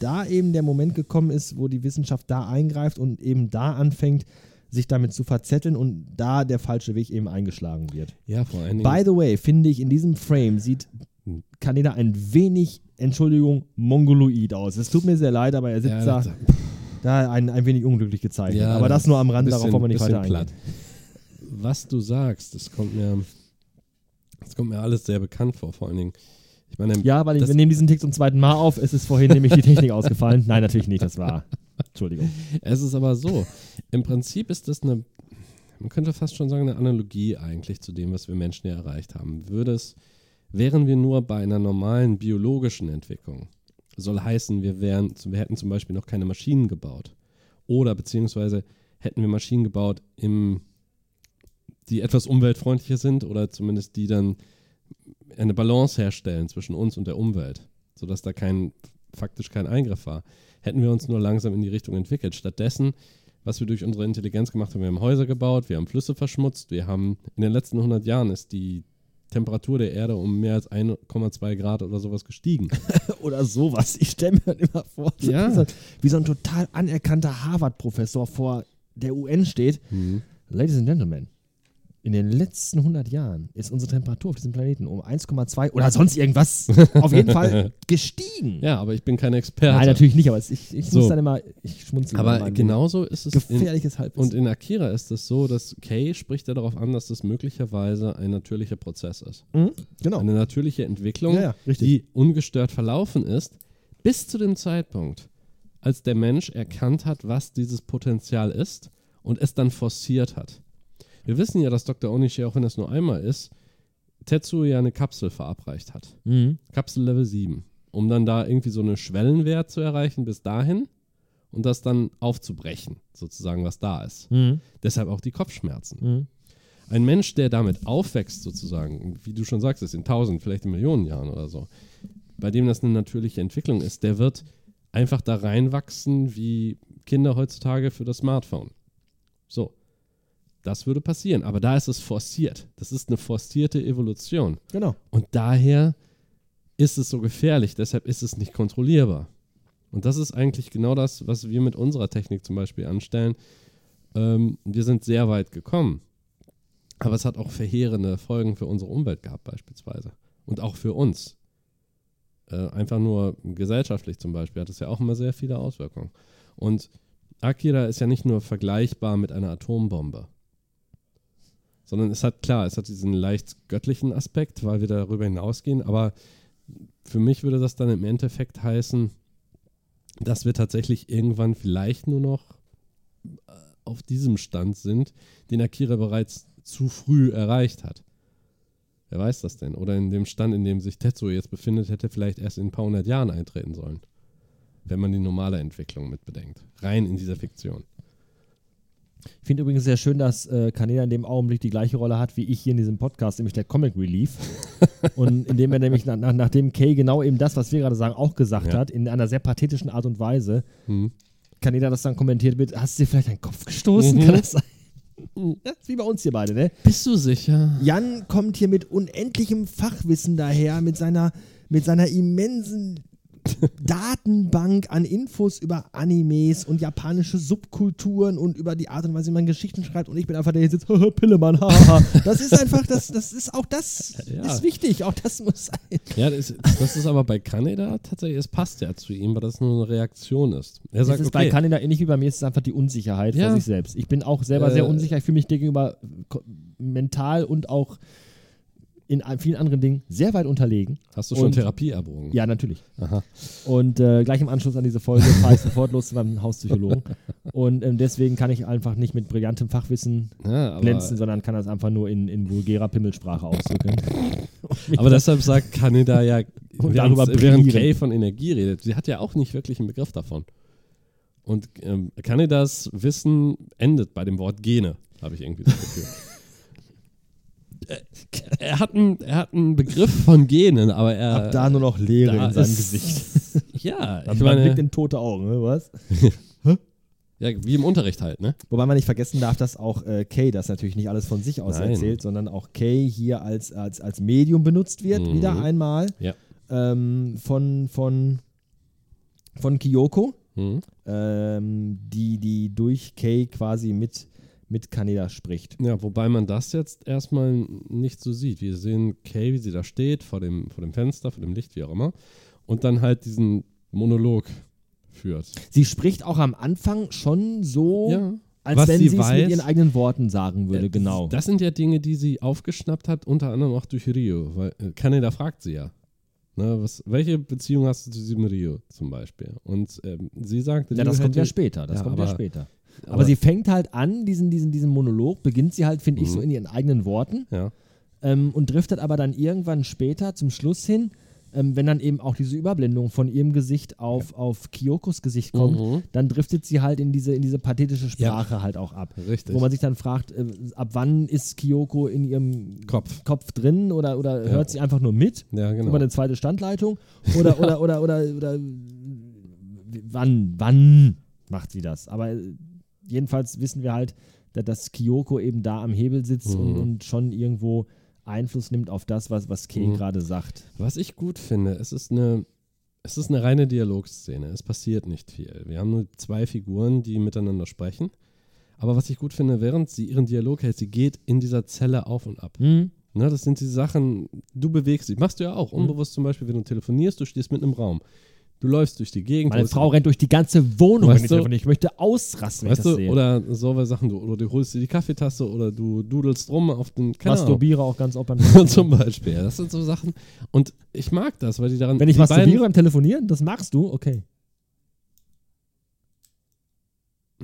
da eben der Moment gekommen ist, wo die Wissenschaft da eingreift und eben da anfängt, sich damit zu verzetteln und da der falsche Weg eben eingeschlagen wird. ja, vor allen Dingen. By the way, finde ich, in diesem Frame sieht. Kaneda ein wenig, Entschuldigung, mongoloid aus. Es tut mir sehr leid, aber er sitzt ja, da, da ein, ein wenig unglücklich gezeichnet. Ja, aber das nur am Rand, darauf bisschen- wollen wir nicht weiter eingehen. platt. Was du sagst, das kommt mir, das kommt mir alles sehr bekannt vor, vor allen Dingen. Ich meine, Ja, weil wir nehmen diesen Tick zum zweiten Mal auf. Es ist vorhin nämlich die Technik ausgefallen. Nein, natürlich nicht, das war. Entschuldigung. es ist aber so. Im Prinzip ist das eine, man könnte fast schon sagen, eine Analogie eigentlich zu dem, was wir Menschen ja erreicht haben. Würde es, wären wir nur bei einer normalen biologischen Entwicklung, soll heißen, wir, wären, wir hätten zum Beispiel noch keine Maschinen gebaut. Oder beziehungsweise hätten wir Maschinen gebaut, im, die etwas umweltfreundlicher sind oder zumindest die dann eine Balance herstellen zwischen uns und der Umwelt, sodass da kein, faktisch kein Eingriff war. Hätten wir uns nur langsam in die Richtung entwickelt. Stattdessen, was wir durch unsere Intelligenz gemacht haben, wir haben Häuser gebaut, wir haben Flüsse verschmutzt, wir haben in den letzten 100 Jahren ist die Temperatur der Erde um mehr als 1,2 Grad oder sowas gestiegen. oder sowas. Ich stelle mir dann immer vor, Ja. wie, so, wie so ein total anerkannter Harvard-Professor vor der UN steht. Mhm. Ladies and Gentlemen, in den letzten 100 Jahren ist unsere Temperatur auf diesem Planeten um 1,2 oder sonst irgendwas auf jeden Fall gestiegen. Ja, aber ich bin kein Experte. Nein, natürlich nicht, aber ich, ich So. muss dann immer, ich schmunzel immer Aber genauso ist es. Gefährliches Halbwissen. und in Akira ist es so, dass Kay spricht ja darauf an, dass das möglicherweise ein natürlicher Prozess ist. Mhm, genau. Eine natürliche Entwicklung, Ja, ja, die ungestört verlaufen ist, bis zu dem Zeitpunkt, als der Mensch erkannt hat, was dieses Potenzial ist und es dann forciert hat. Wir wissen ja, dass Dr. Onishi, auch wenn es nur einmal ist, Tetsuo ja eine Kapsel verabreicht hat. Mhm. Kapsel Level 7, um dann da irgendwie so einen Schwellenwert zu erreichen bis dahin und das dann aufzubrechen, sozusagen, was da ist. Mhm. Deshalb auch die Kopfschmerzen. Mhm. Ein Mensch, der damit aufwächst, sozusagen, wie du schon sagst, ist in tausend, vielleicht in Millionen Jahren oder so, bei dem das eine natürliche Entwicklung ist, der wird einfach da reinwachsen wie Kinder heutzutage für das Smartphone. So. Das würde passieren, aber da ist es forciert. Das ist eine forcierte Evolution. Genau. Und daher ist es so gefährlich, deshalb ist es nicht kontrollierbar. Und das ist eigentlich genau das, was wir mit unserer Technik zum Beispiel anstellen. Ähm, wir sind sehr weit gekommen, aber es hat auch verheerende Folgen für unsere Umwelt gehabt beispielsweise. Und auch für uns. Äh, einfach nur gesellschaftlich zum Beispiel hat es ja auch immer sehr viele Auswirkungen. Und Akira ist ja nicht nur vergleichbar mit einer Atombombe, sondern es hat, klar, es hat diesen leicht göttlichen Aspekt, weil wir darüber hinausgehen, aber für mich würde das dann im Endeffekt heißen, dass wir tatsächlich irgendwann vielleicht nur noch äh, auf diesem Stand sind, den Akira bereits zu früh erreicht hat. Wer weiß das denn? Oder in dem Stand, in dem sich Tetsuo jetzt befindet, hätte vielleicht erst in ein paar hundert Jahren eintreten sollen. Wenn man die normale Entwicklung mit bedenkt. Rein in dieser Fiktion. Ich finde übrigens sehr schön, dass äh, Kaneda in dem Augenblick die gleiche Rolle hat wie ich hier in diesem Podcast, nämlich der Comic Relief. und indem er nämlich, nach, nach, nachdem Kay genau eben das, was wir gerade sagen, auch gesagt Ja. hat, in einer sehr pathetischen Art und Weise, Hm. Kaneda das dann kommentiert wird, hast du dir vielleicht einen Kopf gestoßen? Mhm. Kann das sein? Ja, ist wie bei uns hier beide, ne? Bist du sicher? Jan kommt hier mit unendlichem Fachwissen daher, mit seiner, mit seiner immensen Datenbank an Infos über Animes und japanische Subkulturen und über die Art und Weise, wie man Geschichten schreibt. Und ich bin einfach der, der hier sitzt, "Haha, Pillemann, haha. Das ist einfach, das, das ist auch das Ja. ist wichtig, auch das muss sein. Ja, das, das ist aber bei Kaneda tatsächlich, es passt ja zu ihm, weil das nur eine Reaktion ist. Er Das sagt, ist bei okay, Kaneda ähnlich wie bei mir, es ist einfach die Unsicherheit Ja. vor sich selbst. Ich bin auch selber Äh, sehr unsicher, ich fühle mich gegenüber mental und auch in vielen anderen Dingen sehr weit unterlegen. hast du schon und- Therapie erwogen? Ja, natürlich. Aha. Und äh, gleich im Anschluss an diese Folge fahre ich sofort los zu meinem Hauspsychologen. Und ähm, deswegen kann ich einfach nicht mit brillantem Fachwissen Ja, glänzen, sondern kann das einfach nur in, in vulgärer Pimmelsprache ausdrücken. aber deshalb sagt Kaneda ja, Und während, darüber während brillieren. Kay von Energie redet, sie hat ja auch nicht wirklich einen Begriff davon. Und ähm, Kanedas Wissen endet bei dem Wort Gene, habe ich irgendwie das Gefühl. Er, hat einen, er hat einen Begriff von Genen, aber er. Ab da nur noch Leere in seinem ist- Gesicht. Ja, ich man blickt meine, in tote Augen, ne, was? ja, wie im Unterricht halt, ne? Wobei man nicht vergessen darf, dass auch äh, Kay das natürlich nicht alles von sich aus Nein. erzählt, sondern auch Kay hier als, als, als Medium benutzt wird, Mhm. wieder einmal Ja. ähm, von, von, von Kyoko, Hm? ähm, die, die durch Kay quasi mit, mit Kaneda spricht. Ja, wobei man das jetzt erstmal nicht so sieht. Wir sehen Kay, wie sie da steht, vor dem, vor dem Fenster, vor dem Licht, wie auch immer. Und dann halt diesen Monolog führt. Sie spricht auch am Anfang schon so, Ja. als Was wenn sie es mit ihren eigenen Worten sagen würde, Äh, genau. Das sind ja Dinge, die sie aufgeschnappt hat, unter anderem auch durch Rio. Weil äh, Kaneda fragt sie ja. Ne, was, welche Beziehung hast du zu diesem Rio zum Beispiel? Und ähm, sie sagt, ja, das kommt ja später, das Ja, kommt ja später. Aber, Aber- sie fängt halt an, diesen, diesen, diesen Monolog, beginnt sie halt, finde ich, Mhm. so in ihren eigenen Worten Ja. ähm, und driftet aber dann irgendwann später zum Schluss hin, ähm, wenn dann eben auch diese Überblendung von ihrem Gesicht auf, auf Kyokos Gesicht kommt, Mhm. dann driftet sie halt in diese, in diese pathetische Sprache halt auch ab. Richtig. Wo man sich dann fragt, äh, ab wann ist Kyoko in ihrem Kopf. Kopf drin oder, oder Ja. hört sie einfach nur mit? Ja, genau. über eine zweite Standleitung oder oder oder oder oder wann wann macht sie das? Aber äh, jedenfalls wissen wir halt, da- dass Kyoko eben da am Hebel sitzt und, Mhm. und schon irgendwo Einfluss nimmt auf das, was was Kei Mhm. gerade sagt. Was ich gut finde, es ist eine, es ist eine reine Dialogszene. Es passiert nicht viel. Wir haben nur zwei Figuren, die miteinander sprechen. Aber was ich gut finde, während sie ihren Dialog hält, sie geht in dieser Zelle auf und ab. Ne, das sind die Sachen, du bewegst dich. Machst du ja auch Mhm. unbewusst zum Beispiel, wenn du telefonierst, du stehst mitten im Raum. Du läufst durch die Gegend. Meine Frau rennt durch die ganze Wohnung, Weißt wenn ich du-. Ich möchte ausrasten, wenn Weißt ich das du, sehe. oder so Sachen, du, oder du holst dir die Kaffeetasse oder du dudelst rum auf den Ahnung. masturbiere auch ganz oft beim zum Beispiel. Das sind so Sachen. Und ich mag das, weil die daran. Wenn ich masturbiere beim Telefonieren, das magst du, okay.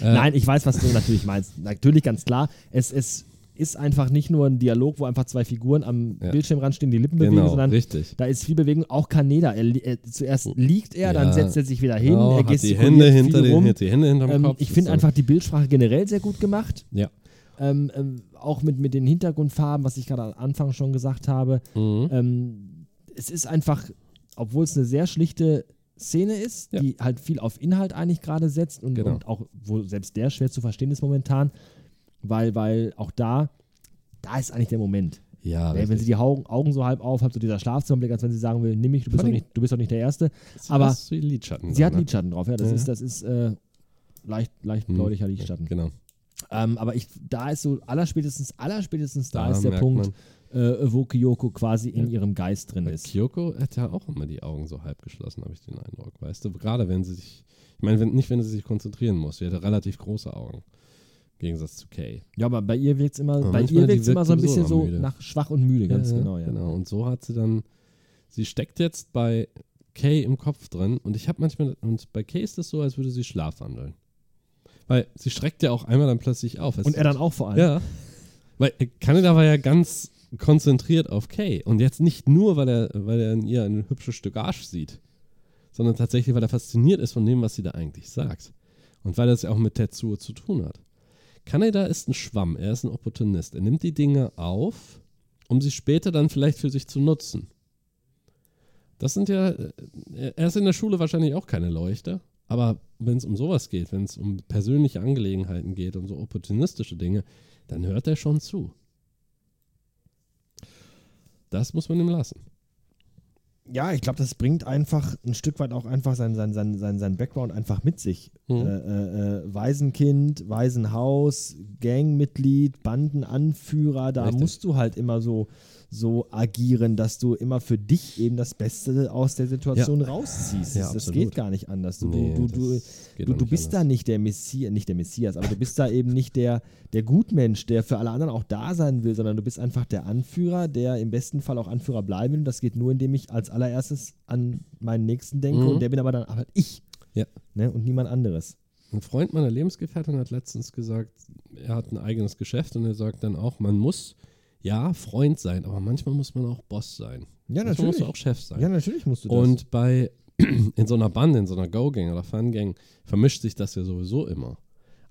Äh, Nein, ich weiß, was du natürlich meinst. Natürlich ganz klar. Es, es ist einfach nicht nur ein Dialog, wo einfach zwei Figuren am Ja. Bildschirmrand stehen, die Lippen bewegen, Genau, sondern richtig. da ist viel Bewegung. Auch Kaneda. Er, er, zuerst liegt er, dann Ja. setzt er sich wieder hin, Genau, er hat die gestikuliert Hände viel hinter den, rum. hat die Hände hinterm Ähm, Kopf. ich finde einfach die Bildsprache generell sehr gut gemacht. Ja. Ähm, ähm, auch mit, mit den Hintergrundfarben, was ich gerade am Anfang schon gesagt habe. Mhm. Ähm, es ist einfach, obwohl es eine sehr schlichte Szene ist, Ja. die halt viel auf Inhalt eigentlich gerade setzt und, Genau. und auch, wo selbst der schwer zu verstehen ist momentan, weil, weil auch da, da ist eigentlich der Moment. Ja, Ey, wenn sie die Augen, Augen so halb auf hat, so dieser Schlafzimmerblick, als wenn sie sagen will, nimm mich, du bist, doch nicht, du bist doch nicht der Erste. sie aber. Sie da, hat ne? Lidschatten drauf, ja, das Ja. ist, das ist äh, leicht, leicht Mhm. bläulicher Lidschatten. Genau. Ähm, aber ich, da ist so allerspätestens, allerspätestens da, Da ist der Punkt, äh, wo Kyoko quasi in Ja. ihrem Geist drin ist. Kyoko hat ja auch immer die Augen so halb geschlossen, habe ich den Eindruck. Weißt du, gerade wenn sie sich, ich meine, wenn, nicht wenn sie sich konzentrieren muss. Sie hatte relativ große Augen. Im Gegensatz zu Kay. Ja, aber bei ihr wirkt es immer, Aber bei ihr wirkt's immer so ein bisschen so müde. nach schwach und müde, ganz genau, ja. Genau. Und so hat sie dann, sie steckt jetzt bei Kay im Kopf drin und ich habe manchmal, und bei Kay ist es so, als würde sie schlafwandeln. Weil sie schreckt ja auch einmal dann plötzlich auf. Es- Und er dann auch vor allem. Ja. Weil Kaneda war ja ganz konzentriert auf Kay. Und jetzt nicht nur, weil er, weil er in ihr ein hübsches Stück Arsch sieht, sondern tatsächlich, weil er fasziniert ist von dem, was sie da eigentlich sagt. Und weil das ja auch mit Tetsuo zu tun hat. Kaneda ist ein Schwamm, er ist ein Opportunist. Er nimmt die Dinge auf, um sie später dann vielleicht für sich zu nutzen. Das sind ja, äh, er ist in der Schule wahrscheinlich auch keine Leuchte, aber wenn es um sowas geht, wenn es um persönliche Angelegenheiten geht, um so opportunistische Dinge, dann hört er schon zu. Das muss man ihm lassen. Ja, ich glaube, das bringt einfach ein Stück weit auch einfach sein, sein, sein, sein, sein Background einfach mit sich. Mhm. Äh, äh, äh, Waisenkind, Waisenhaus, Gangmitglied, Bandenanführer, da Richtig. musst du halt immer so, so agieren, dass du immer für dich eben das Beste aus der Situation rausziehst. Ja, das, absolut. geht gar nicht anders. Du, Nee, du, du, du, du bist anders. da nicht der Messias, nicht der Messias, aber du bist da eben nicht der, der Gutmensch, der für alle anderen auch da sein will, sondern du bist einfach der Anführer, der im besten Fall auch Anführer bleiben will. Und das geht nur, indem ich als allererstes an meinen Nächsten denke Mhm. und der bin aber dann halt ich. Ja. Ne? Und niemand anderes. Ein Freund meiner Lebensgefährtin hat letztens gesagt, er hat ein eigenes Geschäft und er sagt dann auch, man muss ja Freund sein, aber manchmal muss man auch Boss sein. Ja, manchmal musst du auch Chef sein. Ja, natürlich musst du das. Und bei in so einer Bande, in so einer Go-Gang oder Fun-Gang vermischt sich das ja sowieso immer.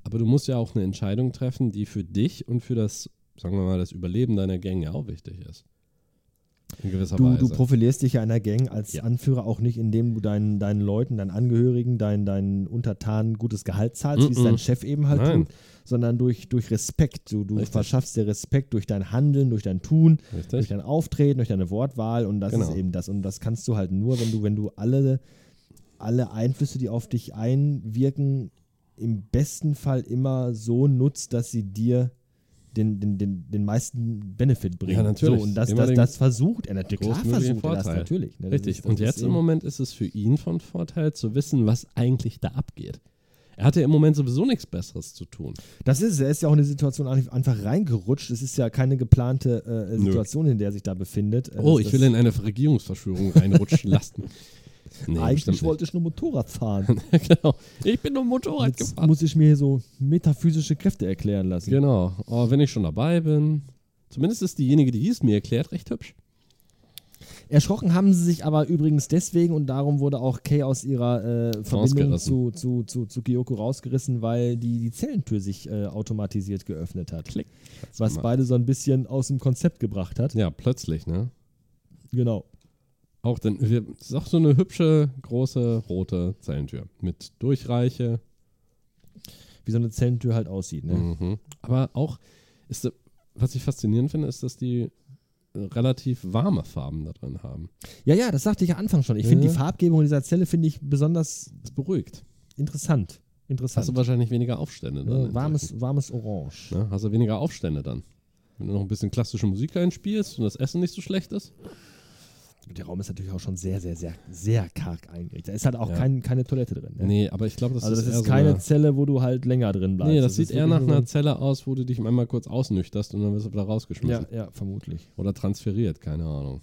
Aber du musst ja auch eine Entscheidung treffen, die für dich und für das, sagen wir mal, das Überleben deiner Gang ja auch wichtig ist. In gewisser du, Weise. du profilierst dich ja in der Gang als Ja. Anführer auch nicht, indem du deinen, deinen Leuten, deinen Angehörigen, deinen, deinen Untertanen gutes Gehalt zahlst, wie es dein Chef eben halt Nein. tut, sondern durch, durch Respekt. Du, du Richtig. verschaffst dir Respekt durch dein Handeln, durch dein Tun, durch Richtig? dein Auftreten, durch deine Wortwahl und das Genau. ist eben das. Und das kannst du halt nur, wenn du, wenn du alle, alle Einflüsse, die auf dich einwirken, im besten Fall immer so nutzt, dass sie dir den, den, den, den meisten Benefit bringen. Ja, natürlich. So, und das, das, das versucht er natürlich. Klar versucht er das natürlich. ne? Das Richtig. ist- das und jetzt im Moment ist es für ihn von Vorteil zu wissen, was eigentlich da abgeht. Er hatte im Moment sowieso nichts Besseres zu tun. Das ist. Er ist ja auch in eine Situation einfach reingerutscht. Es ist ja keine geplante äh, Nö. Situation, in der er sich da befindet. Äh, Oh, ich will in eine Regierungsverschwörung reinrutschen lassen. Nee, Eigentlich wollte ich nur Motorrad fahren. genau. Ich bin nur Motorrad Jetzt gefahren. muss ich mir so metaphysische Kräfte erklären lassen. Genau. Aber wenn ich schon dabei bin, zumindest ist diejenige, die es mir erklärt, recht hübsch. Erschrocken haben sie sich aber übrigens deswegen und darum wurde auch Kay aus ihrer äh, Verbindung zu, zu, zu, zu Kyoko rausgerissen, weil die, die Zellentür sich äh, automatisiert geöffnet hat. Klick. Was beide so ein bisschen aus dem Konzept gebracht hat. Ja, plötzlich, ne? Genau. Auch denn, wir, das ist auch so eine hübsche, große, rote Zellentür mit Durchreiche. Wie so eine Zellentür halt aussieht. Ne? Mhm. Aber auch, ist, was ich faszinierend finde, ist, dass die relativ warme Farben da drin haben. Ja, ja, das sagte ich ja Anfang schon. Ich finde Ja. die Farbgebung dieser Zelle finde ich besonders Das beruhigt. interessant. Interessant. Hast du wahrscheinlich weniger Aufstände dann. ja, warmes, warmes Orange. Ne? Hast du weniger Aufstände dann. Wenn du noch ein bisschen klassische Musik einspielst und das Essen nicht so schlecht ist. Der Raum ist natürlich auch schon sehr, sehr, sehr, sehr karg eingerichtet. Da ist halt auch Ja. kein, keine Toilette drin. Ne? Nee, aber ich glaube, das also ist das ist so keine eine, Zelle, wo du halt länger drin bleibst. Nee, das, sieht ist eher nach so einer ein- Zelle aus, wo du dich einmal kurz ausnüchterst und dann wirst du Ja, rausgeschmissen. ja, vermutlich. Oder transferiert, keine Ahnung.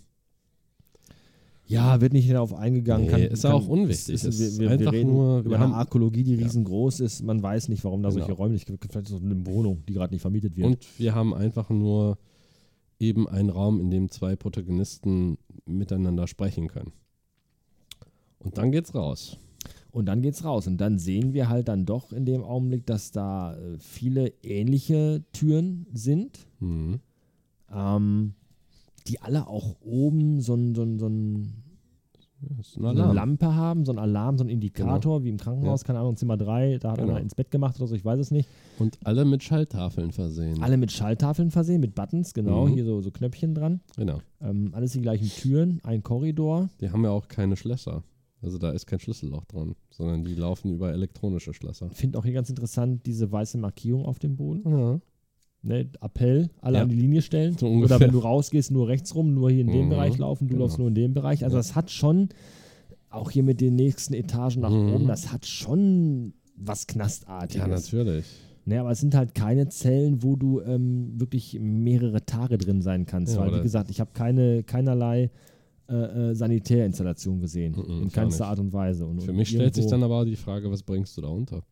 Ja, wird nicht darauf eingegangen. Nee, kann, ist ja kann, auch unwichtig. Ist, wir, ist wir, wir einfach reden nur- über wir eine haben- Arkologie, die Ja. riesengroß ist. Man weiß nicht, warum da solche Genau. Räumlichkeiten Vielleicht ist es eine Wohnung, die gerade nicht vermietet wird. Und wir haben einfach nur eben einen Raum, in dem zwei Protagonisten miteinander sprechen können. Und dann geht's raus. Und dann geht's raus. Und dann sehen wir halt dann doch in dem Augenblick, dass da äh, viele ähnliche Türen sind, Mhm. ähm, die alle auch oben so ein, so ein, so ein So eine. Lampe haben, so ein Alarm, so ein Indikator, wie im Krankenhaus, keine Ahnung, Zimmer 3, da hat Genau. einer ins Bett gemacht oder so, ich weiß es nicht. Und alle mit Schalltafeln versehen. Alle mit Schalltafeln versehen, mit Buttons, genau, Mhm. hier so, so Knöpfchen dran. Genau. Ähm, alles die gleichen Türen, ein Korridor. Die haben ja auch keine Schlösser. Also da ist kein Schlüsselloch dran, sondern die laufen über elektronische Schlösser. Finde auch hier ganz interessant diese weiße Markierung auf dem Boden. Ja. Ne, Appell, alle Ja. an die Linie stellen. So. Oder wenn du rausgehst, nur rechts rum, nur hier in dem Mhm, Bereich laufen, du genau. läufst nur in dem Bereich. Also das hat schon, auch hier mit den nächsten Etagen nach Mhm. oben, das hat schon was Knastartiges. Ja, natürlich. Ne, aber es sind halt keine Zellen, wo du ähm, wirklich mehrere Tage drin sein kannst. Ja, weil, wie gesagt, ich habe keine, keinerlei äh, äh, Sanitärinstallation gesehen. Mhm, in keinster. Art und Weise. Und, Für und mich stellt sich dann aber die Frage, was bringst du da unter?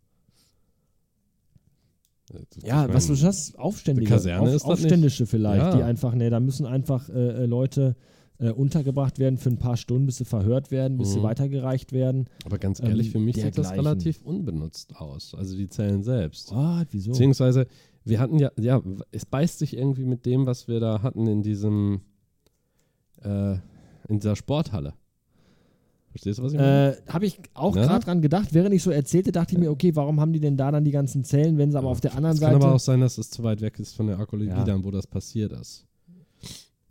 Ja, was du hast, Aufständige. Kaserne Auf, ist das Aufständische vielleicht, Ja. die einfach, ne, da müssen einfach äh, äh, Leute äh, untergebracht werden für ein paar Stunden, bis sie verhört werden, bis sie Mhm. weitergereicht werden. Aber ganz ähm, ehrlich, für mich sieht das relativ unbenutzt aus. Also die Zellen selbst. Ah, wieso? Beziehungsweise, wir hatten ja, ja, es beißt sich irgendwie mit dem, was wir da hatten in diesem, äh, in dieser Sporthalle. Verstehst du, was ich meine? Äh, Habe ich auch Ja? gerade dran gedacht. Während ich so erzählte, dachte ich mir, okay, warum haben die denn da dann die ganzen Zellen, wenn sie aber auf der anderen es kann Seite. aber auch sein, dass es zu weit weg ist von der Arkologie Ja. dann, wo das passiert ist.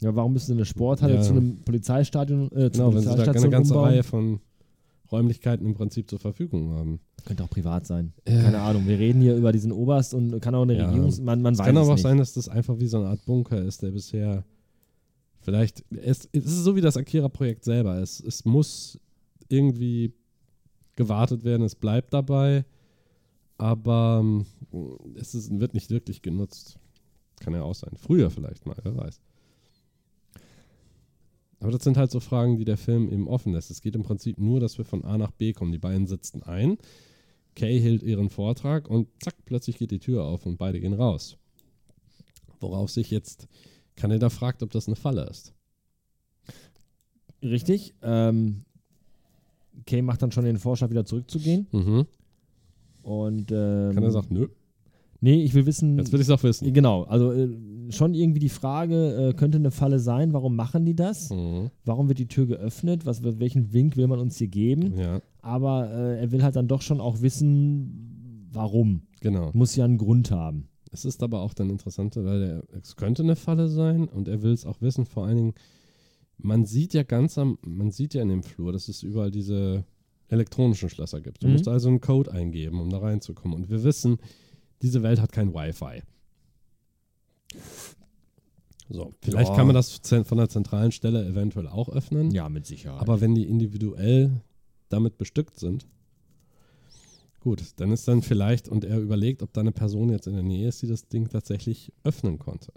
ja, warum müssen sie eine Sporthalle Ja. zu einem Polizeistadion, äh, Genau, wenn sie da eine ganze umbauen? Reihe von Räumlichkeiten im Prinzip zur Verfügung haben. Könnte auch privat sein. Äh. Keine Ahnung. Wir reden hier über diesen Oberst und kann auch eine Ja. Regierungs... Man, man Es weiß kann aber auch nicht. sein, dass das einfach wie so eine Art Bunker ist, der bisher vielleicht, es, es ist so wie das Akira-Projekt selber. Es, es muss irgendwie gewartet werden, es bleibt dabei, aber ähm, es ist, wird nicht wirklich genutzt. Kann ja auch sein. Früher vielleicht mal, wer weiß. Aber das sind halt so Fragen, die der Film eben offen lässt. Es geht im Prinzip nur, dass wir von A nach B kommen. Die beiden sitzen ein, Kay hält ihren Vortrag und zack, plötzlich geht die Tür auf und beide gehen raus. Worauf sich jetzt Kaneda fragt, ob das eine Falle ist. Richtig. Ähm, Kay macht dann schon den Vorschlag, wieder zurückzugehen. Mhm. Und ähm, Kaneda sagt, nö, nee, ich will wissen. jetzt will ich es auch wissen. Genau, also äh, schon irgendwie die Frage, äh, könnte eine Falle sein, warum machen die das? Mhm. Warum wird die Tür geöffnet? Was, welchen Wink will man uns hier geben? Ja, Aber äh, er will halt dann doch schon auch wissen, warum. genau. Muss ja einen Grund haben. Es ist aber auch dann interessant, weil er, es könnte eine Falle sein und er will es auch wissen. Vor allen Dingen, man sieht ja ganz am, man sieht ja in dem Flur, dass es überall diese elektronischen Schlösser gibt. Du Mhm. musst also einen Code eingeben, um da reinzukommen. Und wir wissen, diese Welt hat kein Wi-Fi. So, vielleicht Ja. kann man das von der zentralen Stelle eventuell auch öffnen. Ja, mit Sicherheit. Aber wenn die individuell damit bestückt sind, gut, dann ist dann vielleicht, und er überlegt, ob da eine Person jetzt in der Nähe ist, die das Ding tatsächlich öffnen konnte.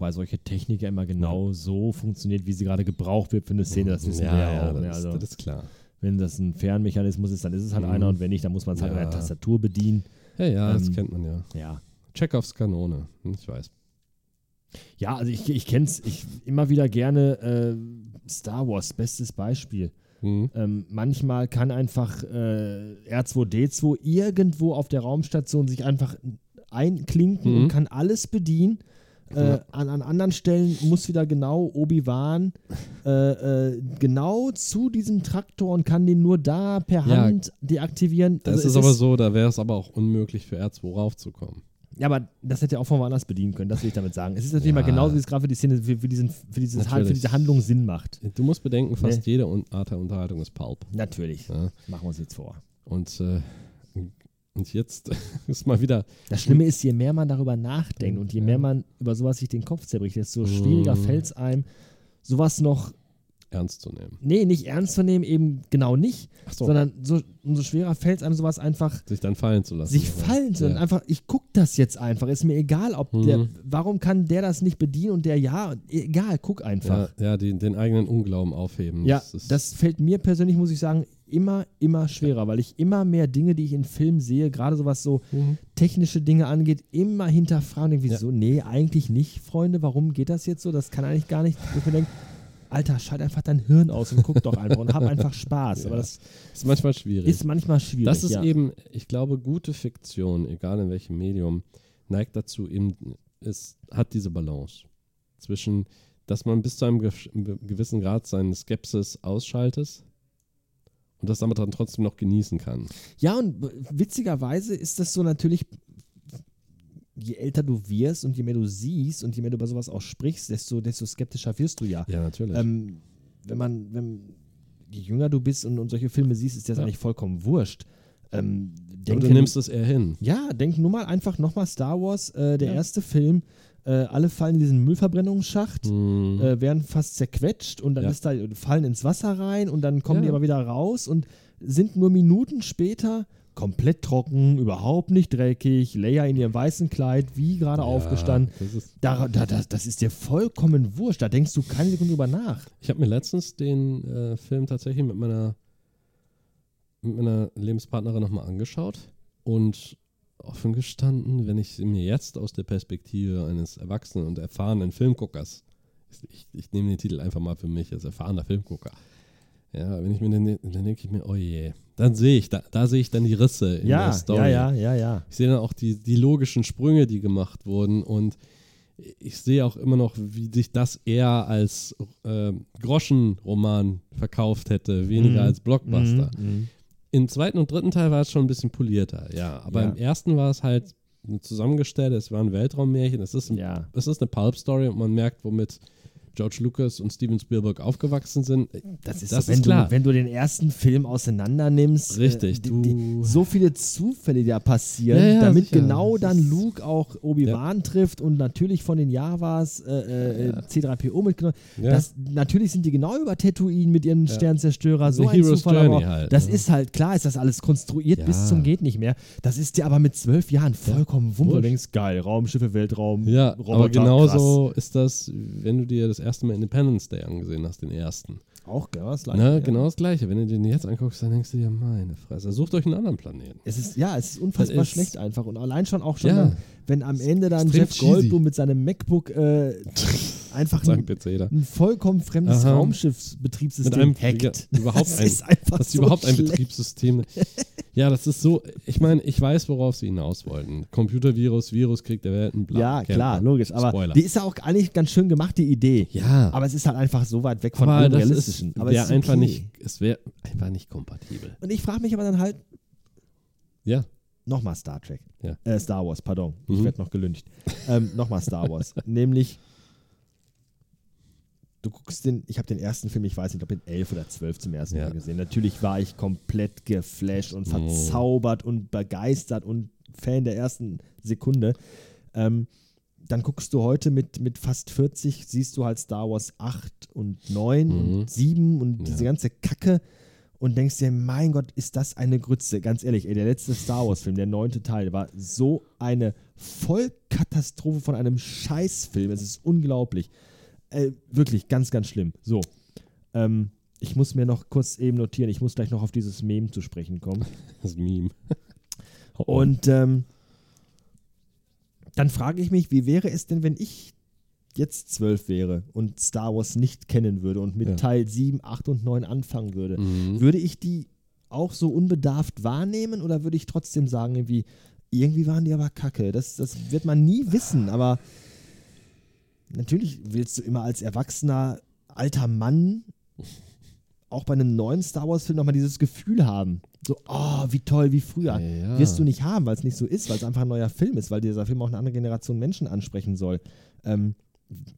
Wobei solche Technik ja immer genau so funktioniert, wie sie gerade gebraucht wird für eine Szene, das wissen ja, wir ja, ja, auch. das, ne? ist, Also, das ist klar. wenn das ein Fernmechanismus ist, dann ist es halt Mhm. einer und wenn nicht, dann muss man es halt Ja. an der Tastatur bedienen. Ja, ja, das Ähm, kennt man ja. Ja. Chekhovs Kanone, hm, ich weiß. Ja, also ich, ich kenne es ich immer wieder gerne. Äh, Star Wars, bestes Beispiel. Hm. Ähm, manchmal kann einfach äh, R2D2 irgendwo auf der Raumstation sich einfach einklinken Mhm. und kann alles bedienen. Äh, Ja. an, an anderen Stellen muss wieder genau Obi-Wan äh, äh, genau zu diesem Traktor und kann den nur da per Ja. Hand deaktivieren. Das Also ist aber so, da wäre es aber auch unmöglich für R2 raufzukommen. Ja, aber das hätte er auch von woanders bedienen können, das will ich damit sagen. Es ist natürlich Ja. mal genauso, wie es gerade für die Szene, für, für, diesen, für, dieses, Natürlich. für diese Handlung Sinn macht. Du musst bedenken, fast Nee. jede Art der Unterhaltung ist Pulp. Natürlich. Ja? Machen wir uns jetzt vor. Und, äh, und jetzt ist mal wieder. Das Schlimme ist, je mehr man darüber nachdenkt und je mehr man über sowas sich den Kopf zerbricht, desto schwieriger Mhm. fällt es einem, sowas noch, ernst zu nehmen. nee, nicht ernst zu nehmen, eben genau nicht, so. sondern so, umso schwerer fällt es einem, sowas einfach sich dann fallen zu lassen. sich fallen zu lassen. Ja. Einfach, ich guck das jetzt einfach. Ist mir egal, ob Mhm. der, warum kann der das nicht bedienen und der ja, egal, guck einfach. Ja, ja die, den eigenen Unglauben aufheben. Ja, das das fällt mir persönlich, muss ich sagen, immer, immer schwerer, weil ich immer mehr Dinge, die ich in Filmen sehe, gerade so was so Mhm. technische Dinge angeht, immer hinterfragen. Denke, Ja. wieso? Nee, eigentlich nicht, Freunde. Warum geht das jetzt so? Das kann eigentlich gar nicht. Ich mir denke, Alter, schalt einfach dein Hirn aus und guck doch einfach und hab einfach Spaß. Aber Ja. das ist manchmal schwierig. ist manchmal schwierig. das ist ja. eben, ich glaube, gute Fiktion, egal in welchem Medium, neigt dazu, eben, es hat diese Balance zwischen, dass man bis zu einem ge- gewissen Grad seine Skepsis ausschaltet und das damit dann trotzdem noch genießen kann. Ja, und witzigerweise ist das so natürlich, je älter du wirst und je mehr du siehst und je mehr du über sowas auch sprichst, desto, desto skeptischer wirst du ja. Ja, natürlich. Ähm, wenn man, wenn, je jünger du bist und, und solche Filme siehst, ist das Ja. eigentlich vollkommen wurscht. Ähm, Aber du nimmst es eher hin. Ja, denk nur mal einfach nochmal Star Wars, äh, der Ja. erste Film. Äh, alle fallen in diesen Müllverbrennungsschacht, Mhm. äh, werden fast zerquetscht und dann Ja. ist da, fallen ins Wasser rein und dann kommen die Ja. aber wieder raus und sind nur Minuten später komplett trocken, überhaupt nicht dreckig, Leia in ihrem weißen Kleid, wie gerade Ja, aufgestanden. Das ist, Da, da, das, das ist dir vollkommen wurscht, da denkst du keine Sekunde drüber nach. ich habe mir letztens den äh, Film tatsächlich mit meiner, mit meiner Lebenspartnerin nochmal angeschaut und offen gestanden, wenn ich mir jetzt aus der Perspektive eines erwachsenen und erfahrenen Filmguckers, ich, ich nehme den Titel einfach mal für mich als erfahrener Filmgucker, ja, wenn ich mir den, dann denke ich mir, oh je, dann sehe ich, da, da sehe ich dann die Risse in Ja, der Story. ja, ja, ja, ja. Ich sehe dann auch die, die logischen Sprünge, die gemacht wurden und ich sehe auch immer noch, wie sich das eher als äh, Groschenroman verkauft hätte, weniger Mhm. als Blockbuster. Mhm, mhm. Im zweiten und dritten Teil war es schon ein bisschen polierter, ja. Aber Ja. im ersten war es halt eine zusammengestellte, es war ein Weltraummärchen, es ist, ein, Ja. es ist eine Pulp-Story und man merkt, womit George Lucas und Steven Spielberg aufgewachsen sind. Das ist, Das so, wenn, ist klar. Du, wenn du den ersten Film auseinander nimmst. Richtig, äh, die, die, so viele Zufälle, die da passieren, Ja, ja, damit sicher. genau dann Luke auch Obi-Wan trifft und natürlich von den Javas äh, äh, Ja. C3PO mitgenommen. Ja. Das, natürlich sind die genau über Tatooine mit ihren Ja. Sternzerstörer. So The ein Hero's Zufall. Journey aber halt, das ist halt, klar ist das alles konstruiert Ja. bis zum geht nicht mehr. Das ist dir aber mit zwölf Jahren vollkommen Wurscht. denkst, geil, Raumschiffe, Weltraum, Ja, Roboter, aber genauso krass. ist das, wenn du dir das erste Mal Independence Day angesehen hast, den ersten. Auch genau das Gleiche. Na, ja. genau das Gleiche. Wenn du den jetzt anguckst, dann denkst du dir, meine Fresse, sucht euch einen anderen Planeten. Es ist, ja, es ist unfassbar Das ist- schlecht einfach. Und allein schon auch schon, Ja. dann, wenn am Ende dann Jeff. Goldblum mit seinem MacBook äh, einfach ein, ein vollkommen fremdes Aha. Raumschiffsbetriebssystem hackt. ja, überhaupt das ein- ist einfach Das ist so überhaupt ein schlecht. Betriebssystem. Ja, das ist so, ich meine, ich weiß, worauf sie hinaus wollten. Computervirus, Virus, Krieg der Welten, bla. Ja, kennt man. klar, logisch. Aber Spoiler. die ist ja auch eigentlich ganz schön gemacht, die Idee. ja, Aber es ist halt einfach so weit weg von aber allem das Realistischen. ist, Aber es wäre ist einfach okay. nicht, es wäre einfach nicht kompatibel. Und ich frage mich aber dann halt, Ja, nochmal Star Trek. Ja. Äh, Star Wars, pardon. Ich Mhm. werde noch gelüncht. Ähm, nochmal Star Wars. Nämlich, du guckst den, ich habe den ersten Film, ich weiß nicht, ob in elf oder zwölf zum ersten Ja. Mal gesehen. Natürlich war ich komplett geflasht und verzaubert und begeistert und Fan der ersten Sekunde. Ähm, dann guckst du heute mit, mit fast 40, siehst du halt Star Wars 8 und 9 Mhm. und 7 und diese Ja. ganze Kacke und denkst dir, mein Gott, ist das eine Grütze. Ganz ehrlich, ey, der letzte Star Wars-Film, der neunte Teil, war so eine Vollkatastrophe von einem Scheißfilm. Es ist unglaublich. Äh, wirklich ganz, ganz schlimm. So. Ähm, ich muss mir noch kurz eben notieren, ich muss gleich noch auf dieses Meme zu sprechen kommen. Das Meme. Und ähm, dann frage ich mich, wie wäre es denn, wenn ich jetzt zwölf wäre und Star Wars nicht kennen würde und mit Ja. Teil 7, 8 und 9 anfangen würde? Mhm. Würde ich die auch so unbedarft wahrnehmen oder würde ich trotzdem sagen, irgendwie, irgendwie waren die aber kacke? Das, das wird man nie wissen, aber natürlich willst du immer als erwachsener alter Mann auch bei einem neuen Star Wars-Film nochmal dieses Gefühl haben. So, oh, wie toll, wie früher. Ja. Wirst du nicht haben, weil es nicht so ist, weil es einfach ein neuer Film ist, weil dieser Film auch eine andere Generation Menschen ansprechen soll. Ähm,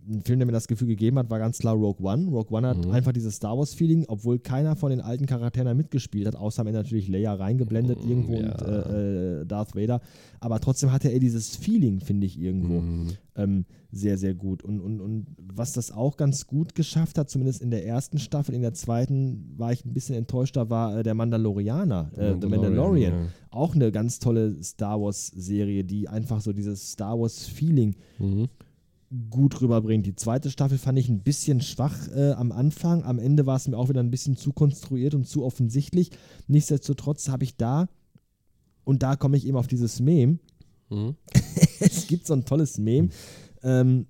ein Film, der mir das Gefühl gegeben hat, war ganz klar Rogue One. Rogue One hat Mhm. einfach dieses Star Wars-Feeling, obwohl keiner von den alten Charakteren mitgespielt hat, außer am Ende natürlich Leia reingeblendet Mhm, irgendwo ja. und äh, äh, Darth Vader. Aber trotzdem hatte er dieses Feeling, finde ich, irgendwo Mhm. ähm, sehr, sehr gut. Und, und, und was das auch ganz gut geschafft hat, zumindest in der ersten Staffel, in der zweiten war ich ein bisschen enttäuschter, war äh, der Mandalorianer, äh, The Mandalorian. ja. Auch eine ganz tolle Star Wars-Serie, die einfach so dieses Star Wars-Feeling Mhm. Gut rüberbringt. Die zweite Staffel fand ich ein bisschen schwach äh, am Anfang. Am Ende war es mir auch wieder ein bisschen zu konstruiert und zu offensichtlich. Nichtsdestotrotz habe ich da, und da komme ich eben auf dieses Meme, Mhm. es gibt so ein tolles Meme. Ähm,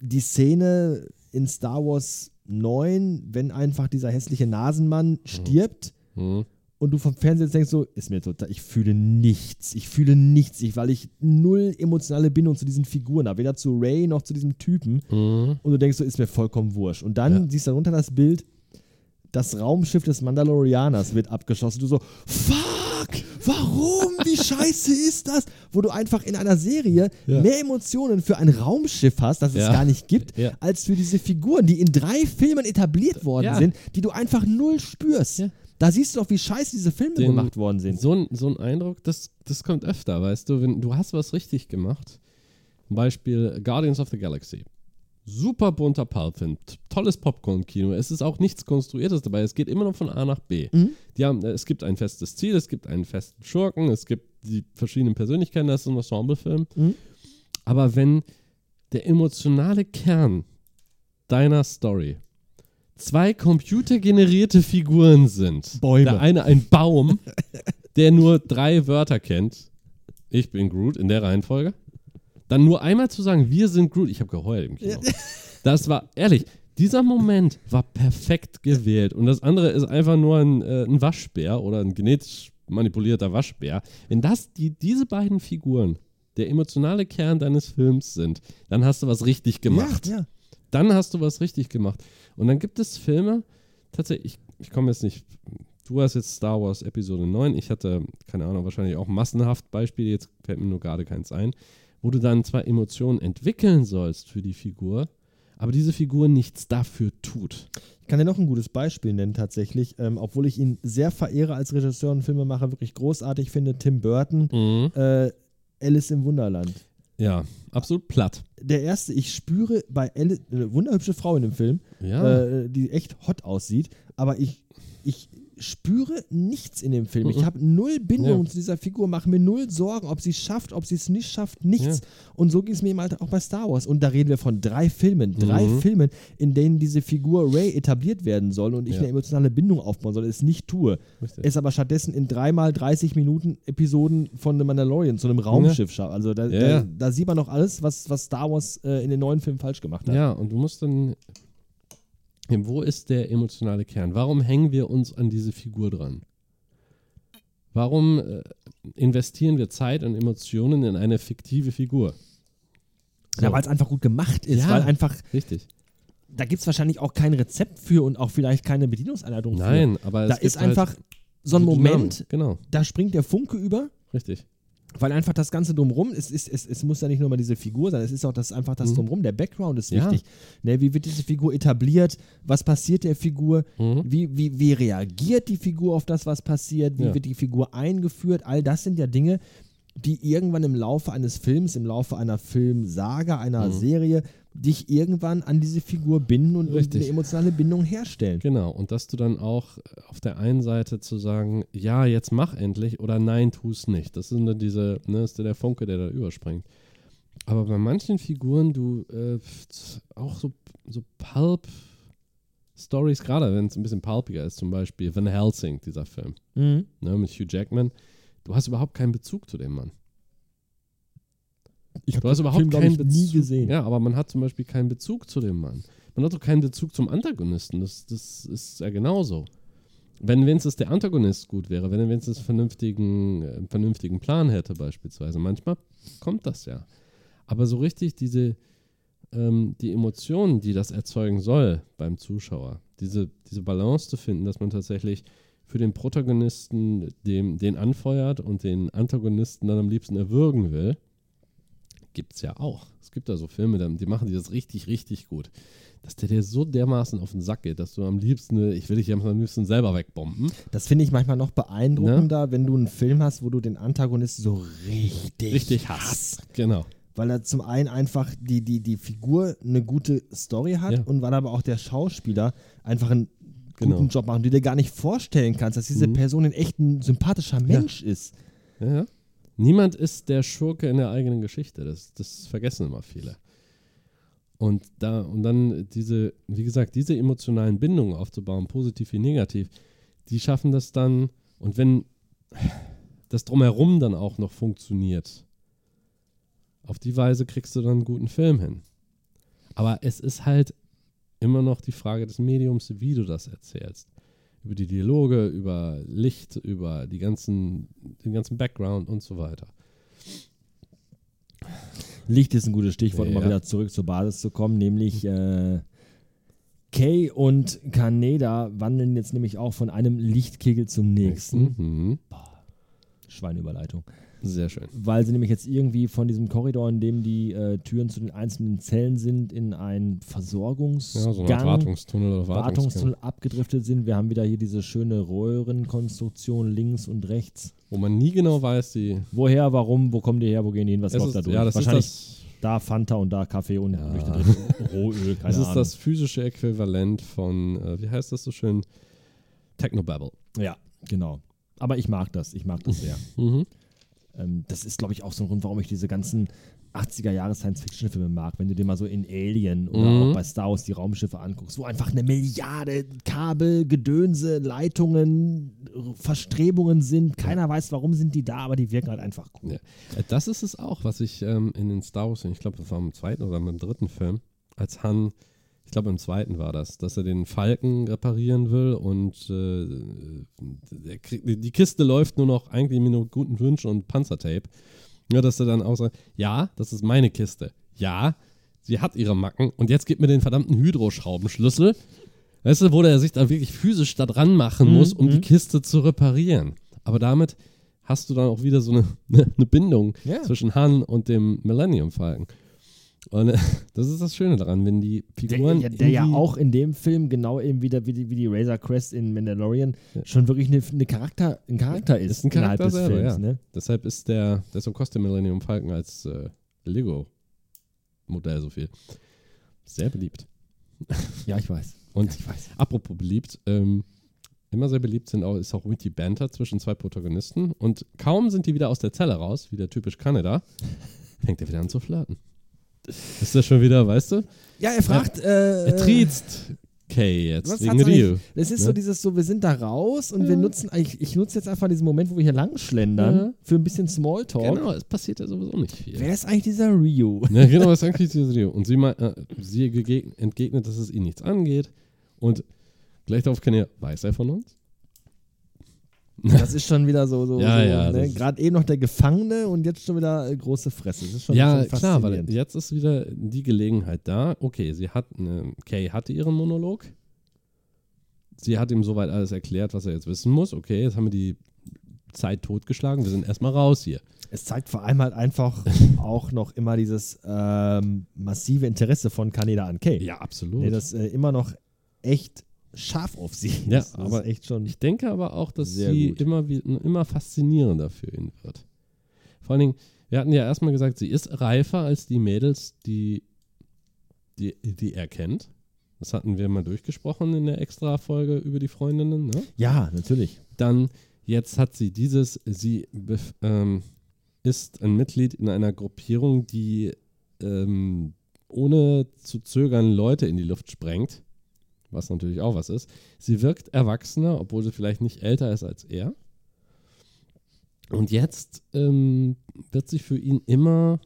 die Szene in Star Wars 9, wenn einfach dieser hässliche Nasenmann stirbt Mhm. Und du vom Fernseher denkst so, ist mir total, ich fühle nichts. Ich fühle nichts, ich, weil ich null emotionale Bindung zu diesen Figuren habe, weder zu Ray noch zu diesem Typen. Mhm. Und du denkst so, ist mir vollkommen wurscht. Und dann Ja. siehst du darunter das Bild, das Raumschiff des Mandalorianers wird abgeschossen. Du so, fuck, warum? Wie scheiße ist das? Wo du einfach in einer Serie Ja. mehr Emotionen für ein Raumschiff hast, das es Ja. gar nicht gibt, Ja. als für diese Figuren, die in drei Filmen etabliert worden sind, die du einfach null spürst. Da siehst du doch, wie scheiße diese Filme Den- gemacht worden sind. So ein, so ein Eindruck, das, das kommt öfter, weißt du, wenn du hast was richtig gemacht. Zum Beispiel Guardians of the Galaxy. Super bunter Pulpfilm, tolles Popcorn-Kino. Es ist auch nichts Konstruiertes dabei. Es geht immer noch von A nach B. Mhm. Die haben, äh, es gibt ein festes Ziel, es gibt einen festen Schurken, es gibt die verschiedenen Persönlichkeiten, das ist ein Ensemblefilm. Mhm. Aber wenn der emotionale Kern deiner Story zwei computergenerierte Figuren sind, Bäume. der eine ein Baum, der nur drei Wörter kennt, ich bin Groot in der Reihenfolge, dann nur einmal zu sagen, wir sind Groot, ich habe geheult im Kino. Das war, ehrlich, dieser Moment war perfekt gewählt und das andere ist einfach nur ein, äh, ein Waschbär oder ein genetisch manipulierter Waschbär. Wenn das die, diese beiden Figuren der emotionale Kern deines Films sind, dann hast du was richtig gemacht Ja, ja. Dann hast du was richtig gemacht. Und dann gibt es Filme, tatsächlich, ich, ich komme jetzt nicht, du hast jetzt Star Wars Episode 9, ich hatte, keine Ahnung, wahrscheinlich auch massenhaft Beispiele, jetzt fällt mir nur gerade keins ein, wo du dann zwar Emotionen entwickeln sollst für die Figur, aber diese Figur nichts dafür tut. Ich kann dir noch ein gutes Beispiel nennen, tatsächlich. Ähm, obwohl ich ihn sehr verehre als Regisseur und Filmemacher, wirklich großartig finde, Tim Burton, äh, Alice im Wunderland. Ja, absolut platt. Der erste, ich spüre bei Alice, eine wunderhübsche Frau in dem Film, Ja. äh, die echt hot aussieht, aber ich, ich spüre nichts in dem Film. Ich Mhm. habe null Bindung Ja. zu dieser Figur, mache mir null Sorgen, ob sie es schafft, ob sie es nicht schafft, nichts. Ja. Und so ging es mir eben halt auch bei Star Wars. Und da reden wir von drei Filmen, drei Mhm. Filmen, in denen diese Figur Ray etabliert werden soll und ich Ja. eine emotionale Bindung aufbauen soll, es nicht tue. Richtig. Es aber stattdessen in dreimal 30 Minuten Episoden von The Mandalorian zu einem Raumschiff schafft. Also da, da, da sieht man noch alles, was, was Star Wars äh, in den neuen Filmen falsch gemacht hat. Ja, und du musst dann. Wo ist der emotionale Kern? Warum hängen wir uns an diese Figur dran? Warum äh, investieren wir Zeit und Emotionen in eine fiktive Figur? Ja, weil es einfach gut gemacht ist, Ja. weil einfach, Richtig. da gibt es wahrscheinlich auch kein Rezept für und auch vielleicht keine Bedienungsanleitung für. Nein, aber es Da ist einfach halt so ein Moment. Genau, da springt der Funke über, richtig. Weil einfach das Ganze drumrum, es, ist, es, es muss ja nicht nur mal diese Figur sein, es ist auch das, einfach das Mhm. drumrum, der Background ist Ja. wichtig. Ne, wie wird diese Figur etabliert? Was passiert der Figur? Mhm. Wie, wie, wie reagiert die Figur auf das, was passiert? Wie Ja. wird die Figur eingeführt? All das sind ja Dinge, die irgendwann im Laufe eines Films, im Laufe einer Filmsaga, einer Mhm. Serie dich irgendwann an diese Figur binden und, Richtig. eine emotionale Bindung herstellen. Genau, und dass du dann auch auf der einen Seite zu sagen, ja, jetzt mach endlich oder nein, tu es nicht. Das sind dann diese, ne, ist der Funke, der da überspringt. Aber bei manchen Figuren, du, äh, auch so, so Pulp-Stories, gerade wenn es ein bisschen pulpiger ist, zum Beispiel Van Helsing, dieser Film, Mhm. ne, mit Hugh Jackman, du hast überhaupt keinen Bezug zu dem Mann. Ich Du hast überhaupt glaub keinen ich, Bezug. nie gesehen. Ja, aber man hat zum Beispiel keinen Bezug zu dem Mann. Man hat auch keinen Bezug zum Antagonisten. Das, das ist ja genauso. Wenn wenigstens der Antagonist gut wäre, wenn er wenigstens einen vernünftigen, äh, einen vernünftigen Plan hätte, beispielsweise. Manchmal kommt das ja. Aber so richtig diese, ähm, die Emotionen, die das erzeugen soll beim Zuschauer, diese, diese Balance zu finden, dass man tatsächlich für den Protagonisten dem, den anfeuert und den Antagonisten dann am liebsten erwürgen will, gibt es ja auch. Es gibt da so Filme, die machen die das richtig, richtig gut. Dass der dir so dermaßen auf den Sack geht, dass du am liebsten, ich will dich am liebsten selber wegbomben. Das finde ich manchmal noch beeindruckender, wenn du einen Film hast, wo du den Antagonisten so richtig, Richtig Hass. Genau. Weil er zum einen einfach die, die, die Figur eine gute Story hat Ja. und weil aber auch der Schauspieler einfach einen guten Genau. Job macht und du dir gar nicht vorstellen kannst, dass diese Mhm. Person in echt ein sympathischer Mensch ist. Ja, ja. Niemand ist der Schurke in der eigenen Geschichte. Das, das vergessen immer viele. Und da, und dann diese, wie gesagt, diese emotionalen Bindungen aufzubauen, positiv wie negativ, die schaffen das dann, und wenn das drumherum dann auch noch funktioniert, auf die Weise kriegst du dann einen guten Film hin. Aber es ist halt immer noch die Frage des Mediums, wie du das erzählst über die Dialoge, über Licht, über die ganzen, den ganzen Background und so weiter. Licht ist ein gutes Stichwort, um Ja. mal wieder zurück zur Basis zu kommen, nämlich äh, Kay und Kaneda wandeln jetzt nämlich auch von einem Lichtkegel zum nächsten. Mhm. Schweineüberleitung. Sehr schön. Weil sie nämlich jetzt irgendwie von diesem Korridor, in dem die äh, Türen zu den einzelnen Zellen sind, in einen Versorgungsgang, Ja, so Wartungstunnel oder Wartungstunnel. Abgedriftet sind. Wir haben wieder hier diese schöne Röhrenkonstruktion links und rechts. Wo man nie genau weiß, die. Woher, warum, wo kommen die her, wo gehen die hin, was läuft ist, da durch? ja, das ist Wahrscheinlich das, da Fanta und da Kaffee und Ja. Rohöl, keine das ist Ahnung. das physische Äquivalent von, äh, wie heißt das so schön? Technobabble. Ja, genau. Aber ich mag das, ich mag das sehr. Mhm. Ähm, das ist, glaube ich, auch so ein Grund, warum ich diese ganzen 80er-Jahre-Science-Fiction-Filme mag. Wenn du dir mal so in Alien oder Mhm. auch bei Star Wars die Raumschiffe anguckst, wo einfach eine Milliarde Kabel, Gedönse, Leitungen, Verstrebungen sind. Keiner weiß, warum sind die da, aber die wirken halt einfach cool. Ja. Äh, Das ist es auch, was ich ähm, in den Star Wars, ich glaube, das war im zweiten oder im dritten Film, als Han, ich glaube im zweiten war das, dass er den Falken reparieren will und äh, der kriegt, die Kiste läuft nur noch eigentlich mit nur guten Wünschen und Panzertape. Ja, dass er dann auch sagt, ja, das ist meine Kiste. Ja, sie hat ihre Macken und jetzt gib mir den verdammten Hydroschraubenschlüssel. Weißt du, wo der sich da wirklich physisch da dran machen Mhm, muss, um die mhm. Kiste zu reparieren. Aber damit hast du dann auch wieder so eine, eine Bindung Ja. zwischen Han und dem Millennium Falcon. Und äh, das ist das Schöne daran, wenn die Der, Figuren. ja, der ja auch in dem Film genau eben wieder wie die, wie die Razor Crest in Mandalorian Ja. schon wirklich eine, eine Charakter, ein Charakter ist, ist ein Charakter des selber, Films. ja. Ne? Deshalb ist der, deshalb kostet der Millennium Falcon als äh, Lego-Modell so viel. Sehr beliebt. Ja, ich weiß. Und ich weiß. apropos beliebt, ähm, immer sehr beliebt sind auch, ist auch witty Banter zwischen zwei Protagonisten. Und kaum sind die wieder aus der Zelle raus, wie der typisch Kanada, fängt er wieder an zu flirten. Ist das schon wieder, weißt du? Ja, er fragt. äh, Er triezt Kay jetzt Was wegen Rio. Es ist Ne? so dieses so, wir sind da raus und Ja. wir nutzen, ich, ich nutze jetzt einfach diesen Moment, wo wir hier lang schlendern, Ja. für ein bisschen Smalltalk. Genau, es passiert ja sowieso nicht viel. Wer ist eigentlich dieser Rio? Ja, genau, ist eigentlich dieses Rio. Und sie, mei- äh, sie entgegnet, dass es ihn nichts angeht. Und gleich darauf kann er, weiß er von uns? Das ist schon wieder so, so, Ja, so ja, ne? gerade eben noch der Gefangene und jetzt schon wieder äh, große Fresse. Das ist schon, ja, schon klar, weil jetzt ist wieder die Gelegenheit da. Okay, sie hat, eine, Kay hatte ihren Monolog. Sie hat ihm soweit alles erklärt, was er jetzt wissen muss. Okay, jetzt haben wir die Zeit totgeschlagen. Wir sind erstmal raus hier. Es zeigt vor allem halt einfach auch noch immer dieses ähm, massive Interesse von Kaneda an Kay. Ja, absolut. Nee, das äh, immer noch echt scharf auf sie Ja, ist. Das aber ist echt schon. Ich denke aber auch, dass sie gut. immer, wie- immer faszinierender für ihn wird. Vor allen Dingen, wir hatten ja erstmal gesagt, sie ist reifer als die Mädels, die die, die er kennt. Das hatten wir mal durchgesprochen in der Extra-Folge über die Freundinnen. Ne? Ja, natürlich. Dann, jetzt hat sie dieses, sie ähm, ist ein Mitglied in einer Gruppierung, die ähm, ohne zu zögern Leute in die Luft sprengt. Was natürlich auch was ist. Sie wirkt erwachsener, obwohl sie vielleicht nicht älter ist als er. Und jetzt ähm, wird sie für ihn immer.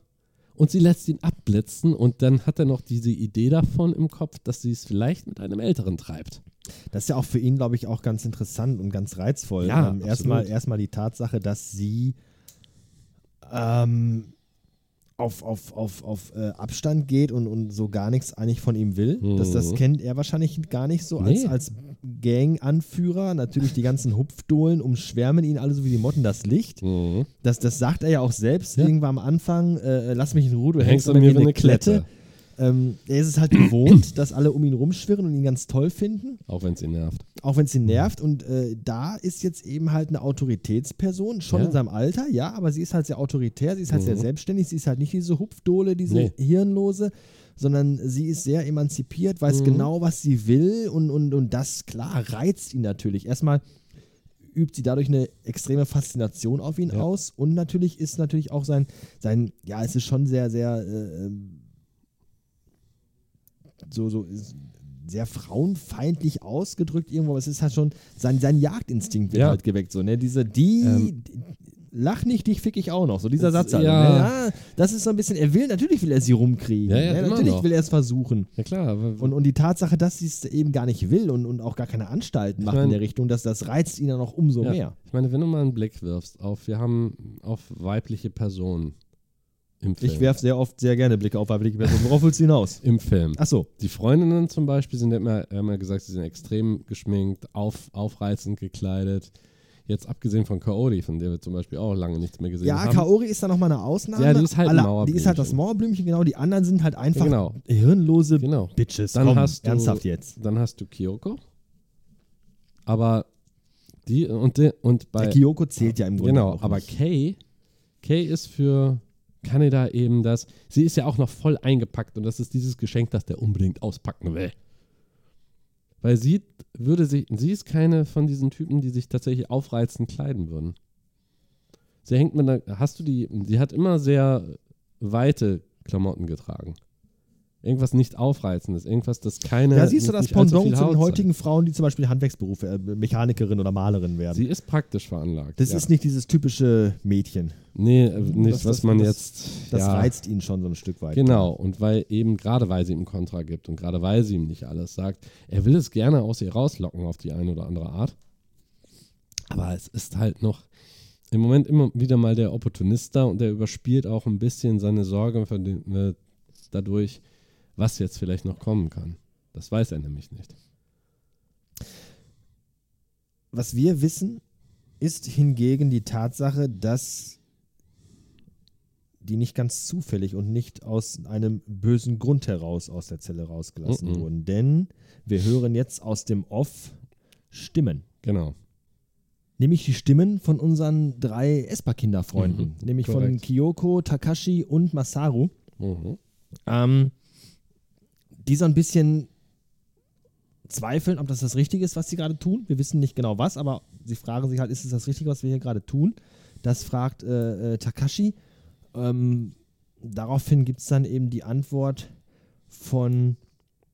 Und sie lässt ihn abblitzen und dann hat er noch diese Idee davon im Kopf, dass sie es vielleicht mit einem Älteren treibt. Das ist ja auch für ihn, glaube ich, auch ganz interessant und ganz reizvoll. Ja, ähm, erstmal, erstmal die Tatsache, dass sie ähm, auf, auf, auf, auf äh, Abstand geht und, und so gar nichts eigentlich von ihm will. Das, das Mhm. kennt er wahrscheinlich gar nicht so als, Nee. als Gang-Anführer. Natürlich die ganzen Hupfdohlen umschwärmen ihn alle so wie die Motten das Licht. Mhm. Das, das sagt er ja auch selbst Ja. irgendwann am Anfang. Äh, lass mich in Ruhe, du hängst hängst an mir wie eine Klette. Ähm, er ist es halt gewohnt, dass alle um ihn rumschwirren und ihn ganz toll finden Auch wenn es ihn nervt. auch wenn es ihn nervt. Und äh, da ist jetzt eben halt eine Autoritätsperson, schon Ja. in seinem Alter, ja, aber sie ist halt sehr autoritär, sie ist halt Mhm. sehr selbstständig, sie ist halt nicht diese Hupfdohle, diese Nee. Hirnlose, sondern sie ist sehr emanzipiert, weiß Mhm. genau, was sie will und, und, und das, klar, reizt ihn natürlich. Erstmal übt sie dadurch eine extreme Faszination auf ihn Ja. aus und natürlich ist natürlich auch sein, sein ja, es ist schon sehr, sehr äh, ähm, so, so sehr frauenfeindlich ausgedrückt irgendwo, aber es ist halt schon, sein, sein Jagdinstinkt wird Ja. halt geweckt. So, ne? Diese, die, Ähm. lach nicht, dich fick ich auch noch. So dieser Das- Satz halt. ja. Ne? ja. Das ist so ein bisschen, er will, natürlich will er sie rumkriegen. Ja, ja, ne? Natürlich noch. will er es versuchen. Ja klar, Und, und die Tatsache, dass sie es eben gar nicht will und, und auch gar keine Anstalten macht mein- in der Richtung, dass das reizt ihn dann noch umso mehr. ich meine, wenn du mal einen Blick wirfst auf, wir haben auf weibliche Personen im Film. Ich werfe sehr oft sehr gerne Blicke auf weibliche Personen. Worauf willst du hinaus? Im Film. Achso, Die Freundinnen zum Beispiel sind ja immer, haben ja gesagt, sie sind extrem geschminkt, auf, aufreizend gekleidet. Jetzt abgesehen von Kaori, von der wir zum Beispiel auch lange nichts mehr gesehen ja, haben. Kaori ist da nochmal eine Ausnahme. Ja, die ist halt ein Alle, Die ist halt das Mauerblümchen. Mauerblümchen, genau. Die anderen sind halt einfach Genau. hirnlose Genau. Bitches. Dann Komm, hast du- ernsthaft jetzt. Dann hast du Kyoko. Aber die und, die, und bei. Der Kyoko zählt ja im Grunde Genau, aber. Kay, Kay ist für Kaneda eben das. Sie ist ja auch noch voll eingepackt und das ist dieses Geschenk, das der unbedingt auspacken will. Weil sie würde sich, sie ist keine von diesen Typen, die sich tatsächlich aufreizend kleiden würden. Sie hängt mit einer, hast du die, sie hat immer sehr weite Klamotten getragen. Irgendwas nicht aufreizendes, irgendwas, das keine. Ja, siehst du das Pendant zu den heutigen Frauen, die zum Beispiel Handwerksberufe, äh, Mechanikerin oder Malerin werden. Sie ist praktisch veranlagt. das ja. ist nicht dieses typische Mädchen. Nee, äh, nicht, Das- was das- man das- jetzt. Das ja, reizt ihn schon so ein Stück weit. Genau, und weil eben gerade weil sie ihm Kontra gibt und gerade weil sie ihm nicht alles sagt, er will es gerne aus ihr rauslocken auf die eine oder andere Art. Aber es ist halt noch im Moment immer wieder mal der Opportunist da und der überspielt auch ein bisschen seine Sorge den, äh, dadurch, was jetzt vielleicht noch kommen kann. Das weiß er nämlich nicht. Was wir wissen, ist hingegen die Tatsache, dass die nicht ganz zufällig und nicht aus einem bösen Grund heraus aus der Zelle rausgelassen Mhm. wurden. Denn wir hören jetzt aus dem Off Stimmen. Genau. Nämlich die Stimmen von unseren drei Espa-Kinderfreunden. Mhm, nämlich von korrekt. Kyoko, Takashi und Masaru. Mhm. ähm, die so ein bisschen zweifeln, ob das das Richtige ist, was sie gerade tun. Wir wissen nicht genau was, aber sie fragen sich halt, ist es das Richtige, was wir hier gerade tun? Das fragt äh, äh, Takashi. Ähm, daraufhin gibt es dann eben die Antwort von,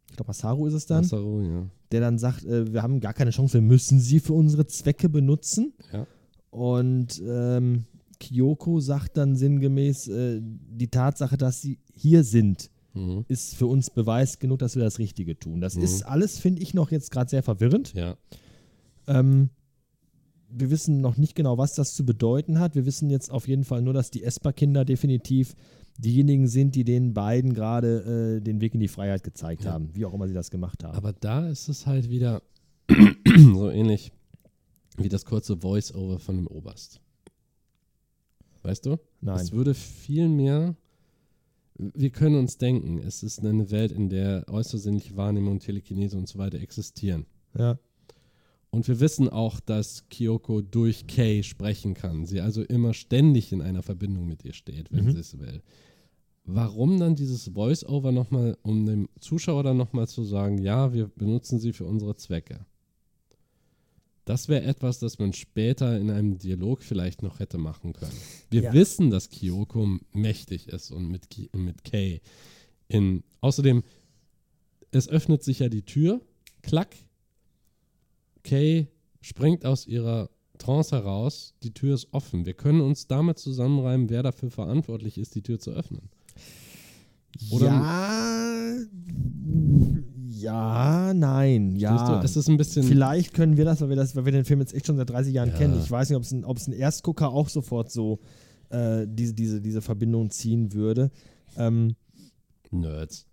ich glaube, Masaru ist es dann, Masaru, ja. der dann sagt, äh, wir haben gar keine Chance, wir müssen sie für unsere Zwecke benutzen. Ja. Und ähm, Kyoko sagt dann sinngemäß, äh, die Tatsache, dass sie hier sind, Mhm. ist für uns Beweis genug, dass wir das Richtige tun. Das Mhm. ist alles, finde ich, noch jetzt gerade sehr verwirrend. Ja. Ähm, wir wissen noch nicht genau, was das zu bedeuten hat. Wir wissen jetzt auf jeden Fall nur, dass die Esper-Kinder definitiv diejenigen sind, die den beiden gerade äh, den Weg in die Freiheit gezeigt Ja. haben, wie auch immer sie das gemacht haben. Aber da ist es halt wieder so ähnlich wie das kurze Voice-Over von dem Oberst. Weißt du? Nein. Es würde viel mehr. Wir können uns denken, es ist eine Welt, in der äußersinnliche Wahrnehmung, und Telekinese und so weiter existieren. ja. Und wir wissen auch, dass Kyoko durch Kay sprechen kann. Sie also immer ständig in einer Verbindung mit ihr steht, wenn Mhm. sie es will. warum dann dieses Voice-Over nochmal, um dem Zuschauer dann nochmal zu sagen, ja, wir benutzen sie für unsere Zwecke. Das wäre etwas, das man später in einem Dialog vielleicht noch hätte machen können. Wir Ja. wissen, dass Kyoko mächtig ist und mit, Ki mit Kay. In, außerdem, es öffnet sich ja die Tür, klack, Kay springt aus ihrer Trance heraus, die Tür ist offen. Wir können uns damit zusammenreimen, wer dafür verantwortlich ist, die Tür zu öffnen. Oder- ja, ja, nein, ja. es ist ein bisschen. Vielleicht können wir das, weil wir, das, weil wir den Film jetzt echt schon seit 30 Jahren Ja. kennen. Ich weiß nicht, ob es ein, ob es ein Erstgucker auch sofort so äh, diese, diese, diese Verbindung ziehen würde. Ähm, Nerds.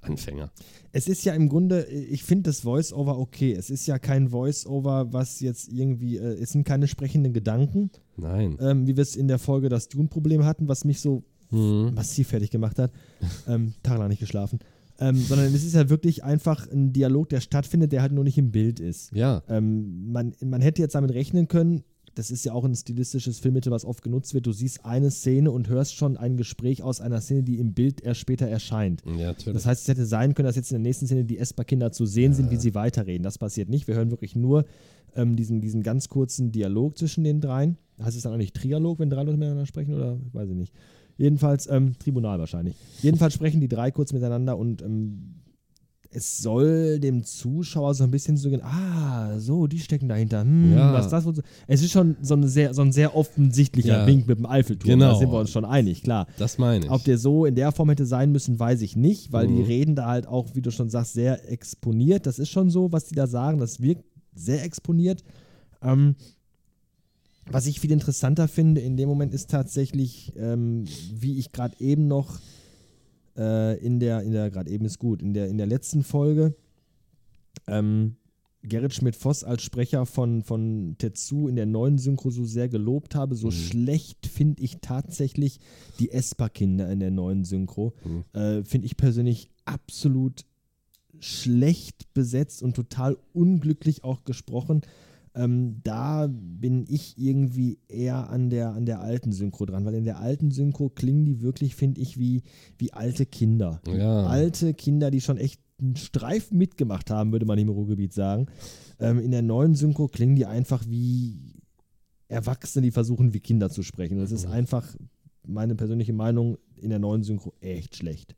Anfänger. es ist ja im Grunde, ich finde das Voice-Over okay. Es ist ja kein Voice-Over, was jetzt irgendwie, äh, es sind keine sprechenden Gedanken, Nein. ähm, wie wir es in der Folge das Dune-Problem hatten, was mich so Mhm. massiv fertig gemacht hat. ähm, tagelang nicht geschlafen. Ähm, sondern es ist ja wirklich einfach ein Dialog, der stattfindet, der halt nur nicht im Bild ist. Ja. Ähm, man, man hätte jetzt damit rechnen können, das ist ja auch ein stilistisches Filmmittel, was oft genutzt wird. Du siehst eine Szene und hörst schon ein Gespräch aus einer Szene, die im Bild erst später erscheint. Ja, natürlich. Das heißt, es hätte sein können, dass jetzt in der nächsten Szene die Esper-Kinder zu sehen sind, wie sie weiterreden. Das passiert nicht. Wir hören wirklich nur ähm, diesen, diesen ganz kurzen Dialog zwischen den dreien. Heißt es dann auch nicht Trialog, wenn drei Leute miteinander sprechen oder weiß ich nicht. Jedenfalls, ähm, Tribunal wahrscheinlich. Jedenfalls sprechen die drei kurz miteinander und ähm, es soll dem Zuschauer so ein bisschen so gehen, ah, so, die stecken dahinter. Hm, Ja. was das wohl so. Es ist schon so, eine sehr, so ein sehr offensichtlicher Ja. Wink mit dem Eiffelturm. Genau. Da sind wir uns schon einig, klar. das meine ich. Ob der so in der Form hätte sein müssen, weiß ich nicht, weil die Mhm. reden da halt auch, wie du schon sagst, sehr exponiert. Das ist schon so, was die da sagen. Das wirkt sehr exponiert. Ähm, was ich viel interessanter finde in dem Moment ist tatsächlich, ähm, wie ich gerade eben noch äh, in der, in der, gerade eben ist gut, in der, in der letzten Folge ähm, Gerrit Schmidt-Voss als Sprecher von, von Tetsu in der neuen Synchro so sehr gelobt habe. So Mhm. schlecht finde ich tatsächlich die Esper-Kinder in der neuen Synchro. Mhm. Äh, finde ich persönlich absolut schlecht besetzt und total unglücklich auch gesprochen. Ähm, da bin ich irgendwie eher an der, an der alten Synchro dran, weil in der alten Synchro klingen die wirklich, finde ich, wie, wie alte Kinder. Ja. Alte Kinder, die schon echt einen Streifen mitgemacht haben, würde man im Ruhrgebiet sagen. Ähm, in der neuen Synchro klingen die einfach wie Erwachsene, die versuchen, wie Kinder zu sprechen. Das ist Mhm. einfach meine persönliche Meinung in der neuen Synchro echt schlecht.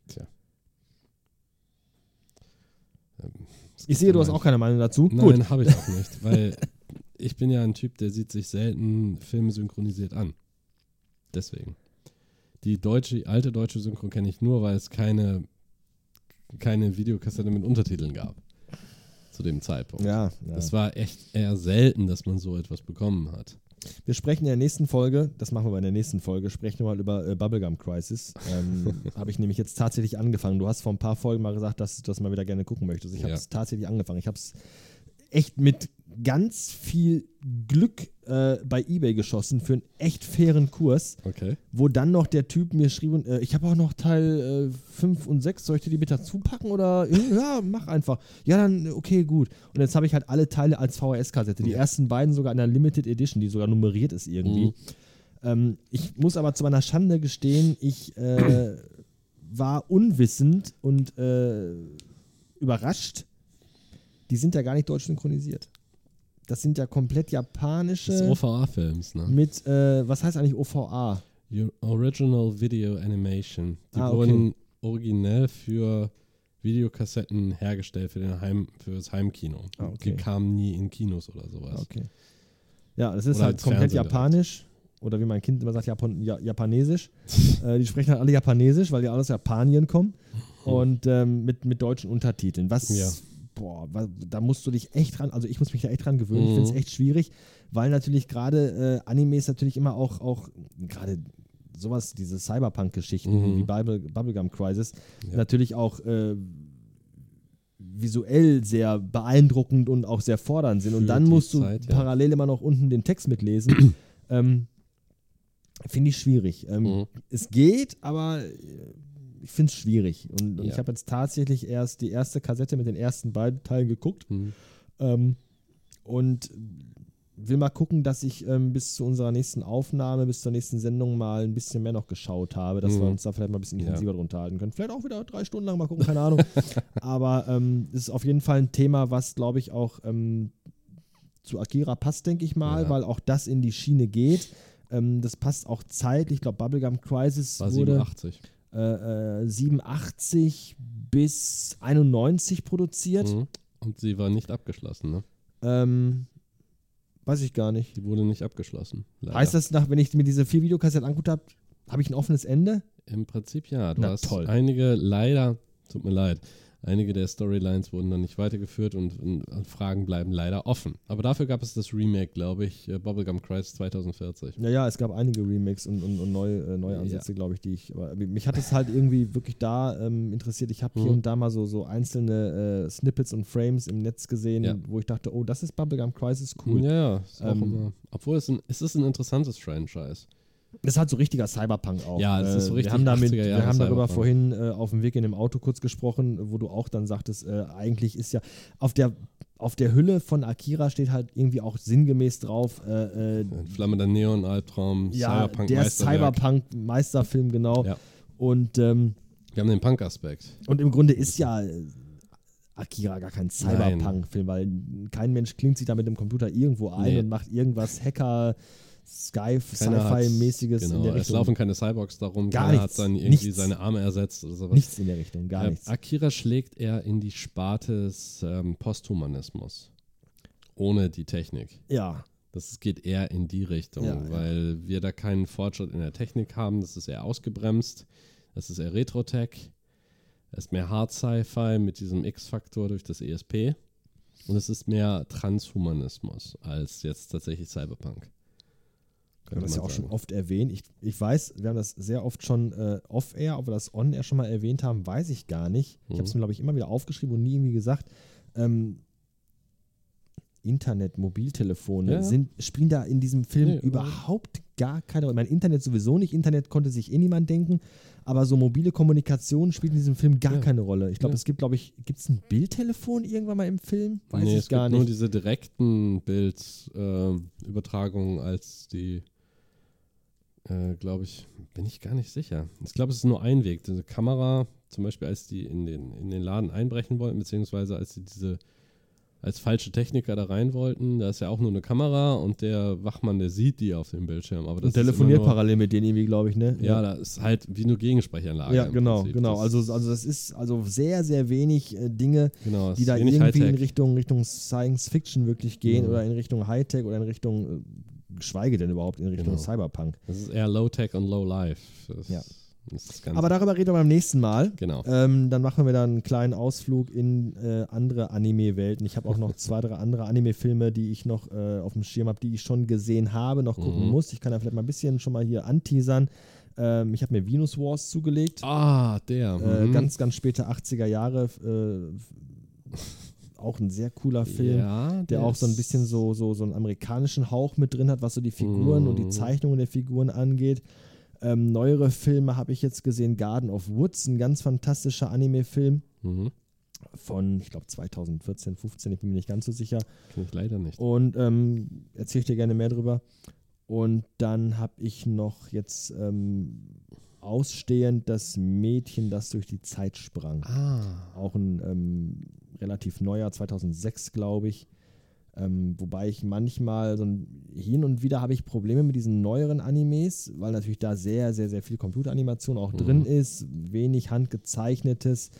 Ich sehe, du hast auch keine Meinung dazu. Nein, habe ich auch nicht, weil ich bin ja ein Typ, der sieht sich selten Filme synchronisiert an. Deswegen. Die deutsche, alte deutsche Synchro kenne ich nur, weil es keine, keine Videokassette mit Untertiteln gab. Zu dem Zeitpunkt. Ja, ja. Das war echt eher selten, dass man so etwas bekommen hat. Wir sprechen in der nächsten Folge, das machen wir bei der nächsten Folge, sprechen wir mal über äh, Bubblegum Crisis. Ähm, habe ich nämlich jetzt tatsächlich angefangen. Du hast vor ein paar Folgen mal gesagt, dass du das mal wieder gerne gucken möchtest. Ich habe Ja. es tatsächlich angefangen. Ich habe es echt mit ganz viel Glück äh, bei Ebay geschossen für einen echt fairen Kurs, Okay. wo dann noch der Typ mir schrieb, und, äh, ich habe auch noch Teil 5 und 6, soll ich dir die bitte zupacken oder ja, mach einfach. Ja, dann okay, gut. Und jetzt habe ich halt alle Teile als VHS-Kassette, die Ja. ersten beiden sogar in einer Limited Edition, die sogar nummeriert ist irgendwie. Mhm. Ähm, ich muss aber zu meiner Schande gestehen, ich äh, war unwissend und äh, überrascht. Die sind ja gar nicht deutsch synchronisiert. Das sind ja komplett Das japanische ist OVA-Films, ne? mit, äh, was heißt eigentlich OVA? Your Original Video Animation. Die Ah, okay. wurden originell für Videokassetten hergestellt für, den Heim, für das Heimkino. Ah, okay. Die kamen nie in Kinos oder sowas. Okay. Ja, das ist Oder halt komplett Fernsehen japanisch. Oder wie mein Kind immer sagt, Japon, ja, japanesisch. äh, die sprechen halt alle japanesisch, weil die alle aus Japanien kommen. Und ähm, mit, mit deutschen Untertiteln. Was, Ja. Boah, da musst du dich echt dran, also ich muss mich da echt dran gewöhnen. Ich Mhm. finde es echt schwierig, weil natürlich gerade äh, Animes natürlich immer auch, auch gerade sowas, diese Cyberpunk-Geschichten Mhm. wie Bible, Bubblegum Crisis, Ja. natürlich auch äh, visuell sehr beeindruckend und auch sehr fordernd sind. Und Für dann die musst du Zeit, ja. parallel immer noch unten den Text mitlesen. ähm, finde ich schwierig. Ähm, Mhm. Es geht, aber äh, ich finde es schwierig. Und, und Ja. ich habe jetzt tatsächlich erst die erste Kassette mit den ersten beiden Teilen geguckt. Mhm. Ähm, und will mal gucken, dass ich ähm, bis zu unserer nächsten Aufnahme, bis zur nächsten Sendung mal ein bisschen mehr noch geschaut habe, dass wir Mhm. uns da vielleicht mal ein bisschen Ja. intensiver drunter halten können. Vielleicht auch wieder drei Stunden lang, mal gucken, keine Ahnung. Aber ähm, es ist auf jeden Fall ein Thema, was, glaube ich, auch ähm, zu Akira passt, denke ich mal, Ja. weil auch das in die Schiene geht. Ähm, das passt auch zeitlich. Ich glaube, Bubblegum Crisis War wurde 87. äh, äh, 87 bis 91 produziert. Mhm. Und sie war nicht abgeschlossen, ne? Ähm, weiß ich gar nicht. Die wurde nicht abgeschlossen. leider. Heißt das, nach, wenn ich mir diese vier Videokassetten angeguckt habe, habe ich ein offenes Ende? Im Prinzip ja. Du Na, hast toll. einige, leider, tut mir leid, einige der Storylines wurden dann nicht weitergeführt und, Fragen bleiben leider offen. Aber dafür gab es das Remake, glaube ich, äh, Bubblegum Crisis 2040. Ja, ja, es gab einige Remakes und, und, und neue, äh, neue Ja. Ansätze, glaube ich, die ich. Aber mich hat es halt irgendwie wirklich da ähm, interessiert. Ich habe hier Mhm. und da mal so, so einzelne äh, Snippets und Frames im Netz gesehen, Ja. wo ich dachte, oh, das ist Bubblegum Crisis cool. Ja, ja. Ist auch Ähm, immer, obwohl es, ein, es ist ein interessantes Franchise. Das ist halt so richtiger Cyberpunk auch. Ja, das ist so Äh, richtig Wir haben, damit, 80er Jahre wir haben darüber Cyberpunk. vorhin äh, auf dem Weg in dem Auto kurz gesprochen, wo du auch dann sagtest, äh, eigentlich ist ja auf der, auf der Hülle von Akira steht halt irgendwie auch sinngemäß drauf, äh, äh, Flamme der Neon, Albtraum, ja, Cyberpunk, der. Cyberpunk-Meisterfilm, genau. Ja. Und, ähm, Wir haben den Punk-Aspekt. und im Grunde ist ja äh, Akira gar kein Cyberpunk-Film, weil kein Mensch klingt sich da mit dem Computer irgendwo ein Nee. und macht irgendwas Hacker, Sky, Keiner hat- Sci-Fi-mäßiges in Genau, der es Richtung. laufen keine Cyborgs darum, Gar keiner nichts. hat dann irgendwie Nichts. seine Arme ersetzt oder sowas. Nichts in der Richtung, gar Äh, nichts. Akira schlägt eher in die Sparte des ähm, Posthumanismus. Ohne die Technik. Ja, Das geht eher in die Richtung, Ja, ja. weil wir da keinen Fortschritt in der Technik haben. Das ist eher ausgebremst. Das ist eher Retro-Tech. Es ist mehr Hard Sci-Fi mit diesem X-Faktor durch das ESP. Und es ist mehr Transhumanismus als jetzt tatsächlich Cyberpunk. Wir haben das ja auch schon sagen. oft erwähnt. Ich, ich weiß, wir haben das sehr oft schon äh, off-air, ob wir das on-air schon mal erwähnt haben, weiß ich gar nicht. Ich Mhm. habe es mir, glaube ich, immer wieder aufgeschrieben und nie irgendwie gesagt. Ähm, Internet, Mobiltelefone Ja. sind, spielen da in diesem Film Nee, überhaupt gar keine Rolle. Mein Internet sowieso nicht. Internet konnte sich eh niemand denken. Aber so mobile Kommunikation spielt in diesem Film gar Ja. keine Rolle. Ich glaube, Ja. es gibt, glaube ich, gibt es ein Bildtelefon irgendwann mal im Film? Weiß nee, ich es gar gibt nur nicht. diese direkten Bildübertragungen als die, äh, glaube ich, bin ich gar nicht sicher. Ich glaube, es ist nur ein Weg. Diese Kamera, zum Beispiel, als die in den, in den Laden einbrechen wollten, beziehungsweise als sie diese als falsche Techniker da rein wollten, da ist ja auch nur eine Kamera und der Wachmann, der sieht die auf dem Bildschirm. Aber das Und telefoniert nur, parallel mit denen irgendwie, glaube ich, ne? Ja, da ist halt wie nur Gegensprechanlage. Ja, genau, genau. Das- Also, also das ist also sehr, sehr wenig äh, Dinge, genau, die da irgendwie in. Richtung, Richtung Science Fiction wirklich gehen Ja. oder in Richtung Hightech oder in Richtung, äh, geschweige denn überhaupt in Richtung Genau. Cyberpunk. Das ist eher Low-Tech und Low-Life. Ja. Aber darüber reden wir beim nächsten Mal. genau. Ähm, dann machen wir dann einen kleinen Ausflug in äh, andere Anime-Welten. Ich habe auch noch zwei, drei andere Anime-Filme, die ich noch äh, auf dem Schirm habe, die ich schon gesehen habe, noch gucken Mhm. muss. Ich kann ja vielleicht mal ein bisschen schon mal hier anteasern. Ähm, ich habe mir Venus Wars zugelegt. Ah, der. Äh, mhm. ganz, ganz späte 80er Jahre. Auch ein sehr cooler Film. Ja, der auch so ein bisschen so, so, so einen amerikanischen Hauch mit drin hat, was so die Figuren und die Mhm. Zeichnungen der Figuren angeht. Ähm, neuere Filme habe ich jetzt gesehen, Garden of Woods, ein ganz fantastischer Anime-Film Mhm. von, ich glaube, 2014, 15, ich bin mir nicht ganz so sicher. Kenn ich leider nicht. Und ähm, erzähle ich dir gerne mehr drüber. Und dann habe ich noch jetzt ähm, ausstehend das Mädchen, das durch die Zeit sprang Ah. auch ein ähm, relativ neuer, 2006 glaube ich. Ähm, wobei ich manchmal so ein, hin und wieder habe ich Probleme mit diesen neueren Animes, weil natürlich da sehr, sehr, sehr viel Computeranimation auch Mhm. drin ist, wenig handgezeichnetes.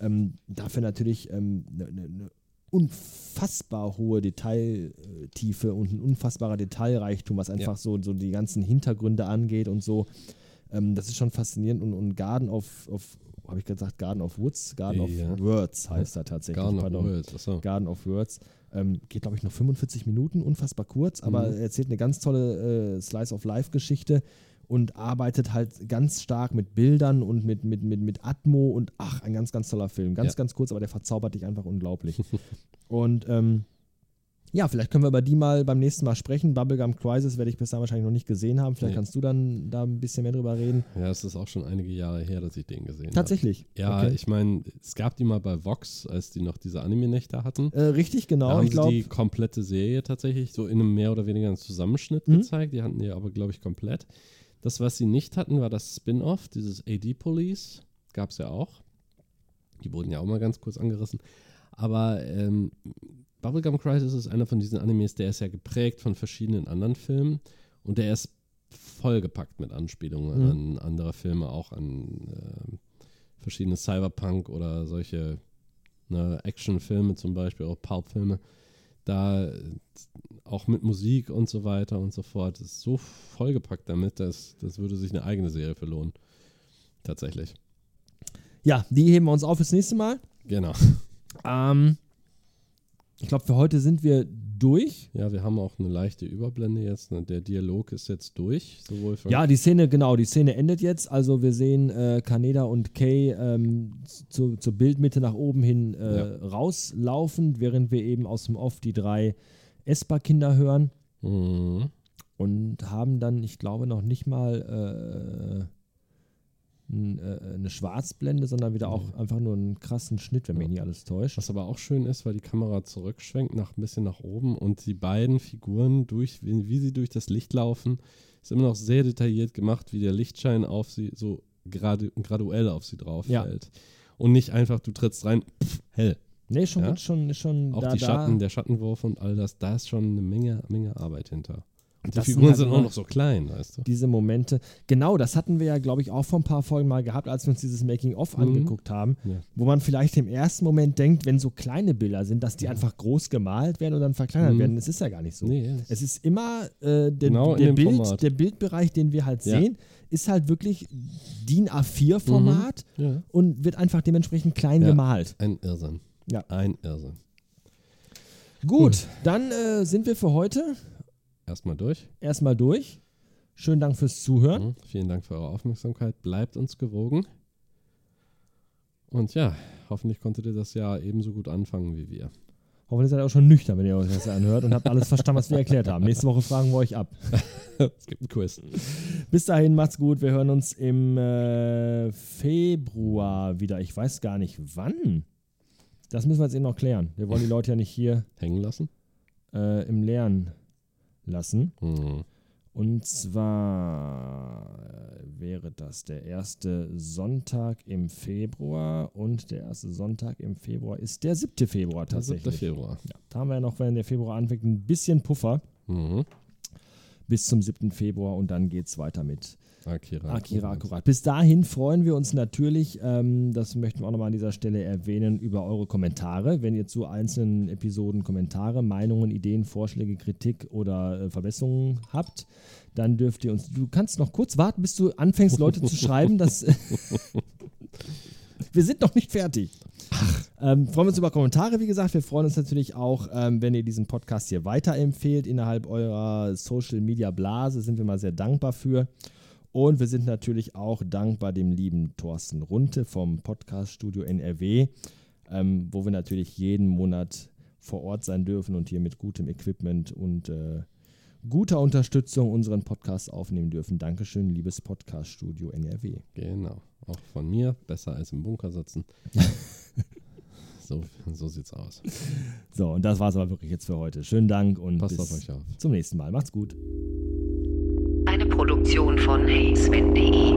Ähm, dafür natürlich eine ähm, ne, ne, ne unfassbar hohe Detailtiefe und ein unfassbarer Detailreichtum, was einfach so, so die ganzen Hintergründe angeht und so. Ähm, das ist schon faszinierend und, und Garden of, of habe ich gesagt, Garden of Woods? Garden Ja. of Words heißt er tatsächlich. Garden of pardon. Worlds. Achso. Garden of Words. Ähm, geht, glaube ich, noch 45 Minuten, unfassbar kurz, aber Mhm. er erzählt eine ganz tolle äh, Slice of Life-Geschichte und arbeitet halt ganz stark mit Bildern und mit, mit, mit, mit Atmo und ach, ein ganz, ganz toller Film. Ganz, Ja. ganz kurz, aber der verzaubert dich einfach unglaublich. und ähm, Ja, vielleicht können wir über die mal beim nächsten Mal sprechen. Bubblegum Crisis werde ich bisher wahrscheinlich noch nicht gesehen haben. Vielleicht Nee. kannst du dann da ein bisschen mehr drüber reden. Ja, es ist auch schon einige Jahre her, dass ich den gesehen habe. Tatsächlich. Ja, Okay. ich meine, es gab die mal bei Vox, als die noch diese Anime-Nächte hatten. Äh, richtig, da genau. haben Ich sie die komplette Serie tatsächlich so in einem mehr oder weniger einen Zusammenschnitt Mhm. gezeigt. Die hatten die aber, glaube ich, komplett. Das, was sie nicht hatten, war das Spin-off, dieses AD Police. Gab es ja auch. Die wurden ja auch mal ganz kurz angerissen. Aber ähm, Bubblegum Crisis ist einer von diesen Animes, der ist ja geprägt von verschiedenen anderen Filmen und der ist vollgepackt mit Anspielungen Mhm. an andere Filme, auch an ähm, verschiedene Cyberpunk oder solche ne, Actionfilme zum Beispiel, auch Pulp-Filme. Da äh, auch mit Musik und so weiter und so fort. ist so vollgepackt damit, dass das würde sich eine eigene Serie für lohnen. Tatsächlich. ja, die heben wir uns auf fürs nächste Mal. Genau. Ähm, ich glaube, für heute sind wir durch. Ja, wir haben auch eine leichte Überblende jetzt. Ne? Der Dialog ist jetzt durch, sowohl Ja, die Szene, genau, die Szene endet jetzt. Also wir sehen äh, Kaneda und Kay ähm, zu, zur Bildmitte nach oben hin äh, Ja. rauslaufen, während wir eben aus dem Off die drei Esper-Kinder hören Mhm. und haben dann, ich glaube, noch nicht mal äh, eine Schwarzblende, sondern wieder auch einfach nur einen krassen Schnitt, wenn mich Ja. nicht alles täuscht. Was aber auch schön ist, weil die Kamera zurückschwenkt, nach, ein bisschen nach oben und die beiden Figuren, durch, wie, wie sie durch das Licht laufen, ist immer noch sehr detailliert gemacht, wie der Lichtschein auf sie so gradu graduell auf sie drauf Ja. fällt. Und nicht einfach, du trittst rein, pff, hell. Nee, schon Ja? schon, schon Auch da, die da. Schatten, der Schattenwurf und all das, da ist schon eine Menge, Menge Arbeit hinter. Die Das sind Figuren halt sind auch noch so klein, weißt du? diese Momente. Genau, das hatten wir ja, glaube ich, auch vor ein paar Folgen mal gehabt, als wir uns dieses Making-of Mhm. angeguckt haben, Ja. wo man vielleicht im ersten Moment denkt, wenn so kleine Bilder sind, dass die einfach groß gemalt werden und dann verkleinert Mhm. werden. Das ist ja gar nicht so. Nee, Es ist immer äh, der, Genau der, Bild, der Bildbereich, den wir halt Ja. sehen, ist halt wirklich DIN A4-Format ja. und wird einfach dementsprechend klein Ja. gemalt. ein Irrsinn. Ja. Ein Irrsinn. Gut, dann äh, sind wir für heute Erstmal durch. erstmal durch. Schönen Dank fürs Zuhören. Mhm. Vielen Dank für eure Aufmerksamkeit. Bleibt uns gewogen. Und ja, hoffentlich konntet ihr das Jahr ebenso gut anfangen wie wir. Hoffentlich seid ihr auch schon nüchtern, wenn ihr euch das anhört und habt alles verstanden, was wir erklärt haben. Nächste Woche fragen wir euch ab. es gibt ein Quiz. Bis dahin, macht's gut. Wir hören uns im äh, Februar wieder. Ich weiß gar nicht wann. Das müssen wir jetzt eben noch klären. Wir wollen die Leute ja nicht hier Hängen lassen. äh, im Leeren lassen. Mhm. Und zwar äh, wäre das der erste Sonntag im Februar und der erste Sonntag im Februar ist der 7. Februar Der 7. tatsächlich. Februar. Ja, da haben wir ja noch, wenn der Februar anfängt, ein bisschen Puffer Mhm. bis zum 7. Februar und dann geht es weiter mit Akira. Akira akkurat. Bis dahin freuen wir uns natürlich, ähm, das möchten wir auch nochmal an dieser Stelle erwähnen, über eure Kommentare. Wenn ihr zu einzelnen Episoden Kommentare, Meinungen, Ideen, Vorschläge, Kritik oder äh, Verbesserungen habt, dann dürft ihr uns. Du kannst noch kurz warten, bis du anfängst, Leute zu schreiben. Dass, wir sind noch nicht fertig. Ähm, freuen wir uns über Kommentare, wie gesagt. Wir freuen uns natürlich auch, ähm, wenn ihr diesen Podcast hier weiterempfehlt innerhalb eurer Social Media Blase. Sind wir mal sehr dankbar für. Und wir sind natürlich auch dankbar dem lieben Thorsten Runte vom Podcast Studio NRW, ähm, wo wir natürlich jeden Monat vor Ort sein dürfen und hier mit gutem Equipment und äh, guter Unterstützung unseren Podcast aufnehmen dürfen. Dankeschön, liebes Podcast Studio NRW. Genau. Auch von mir. Besser als im Bunker sitzen. so, so sieht's aus. So, und das war es aber wirklich jetzt für heute. Schönen Dank und Passt bis auf euch auf. zum nächsten Mal. Macht's gut. Eine Produktion von heysven.de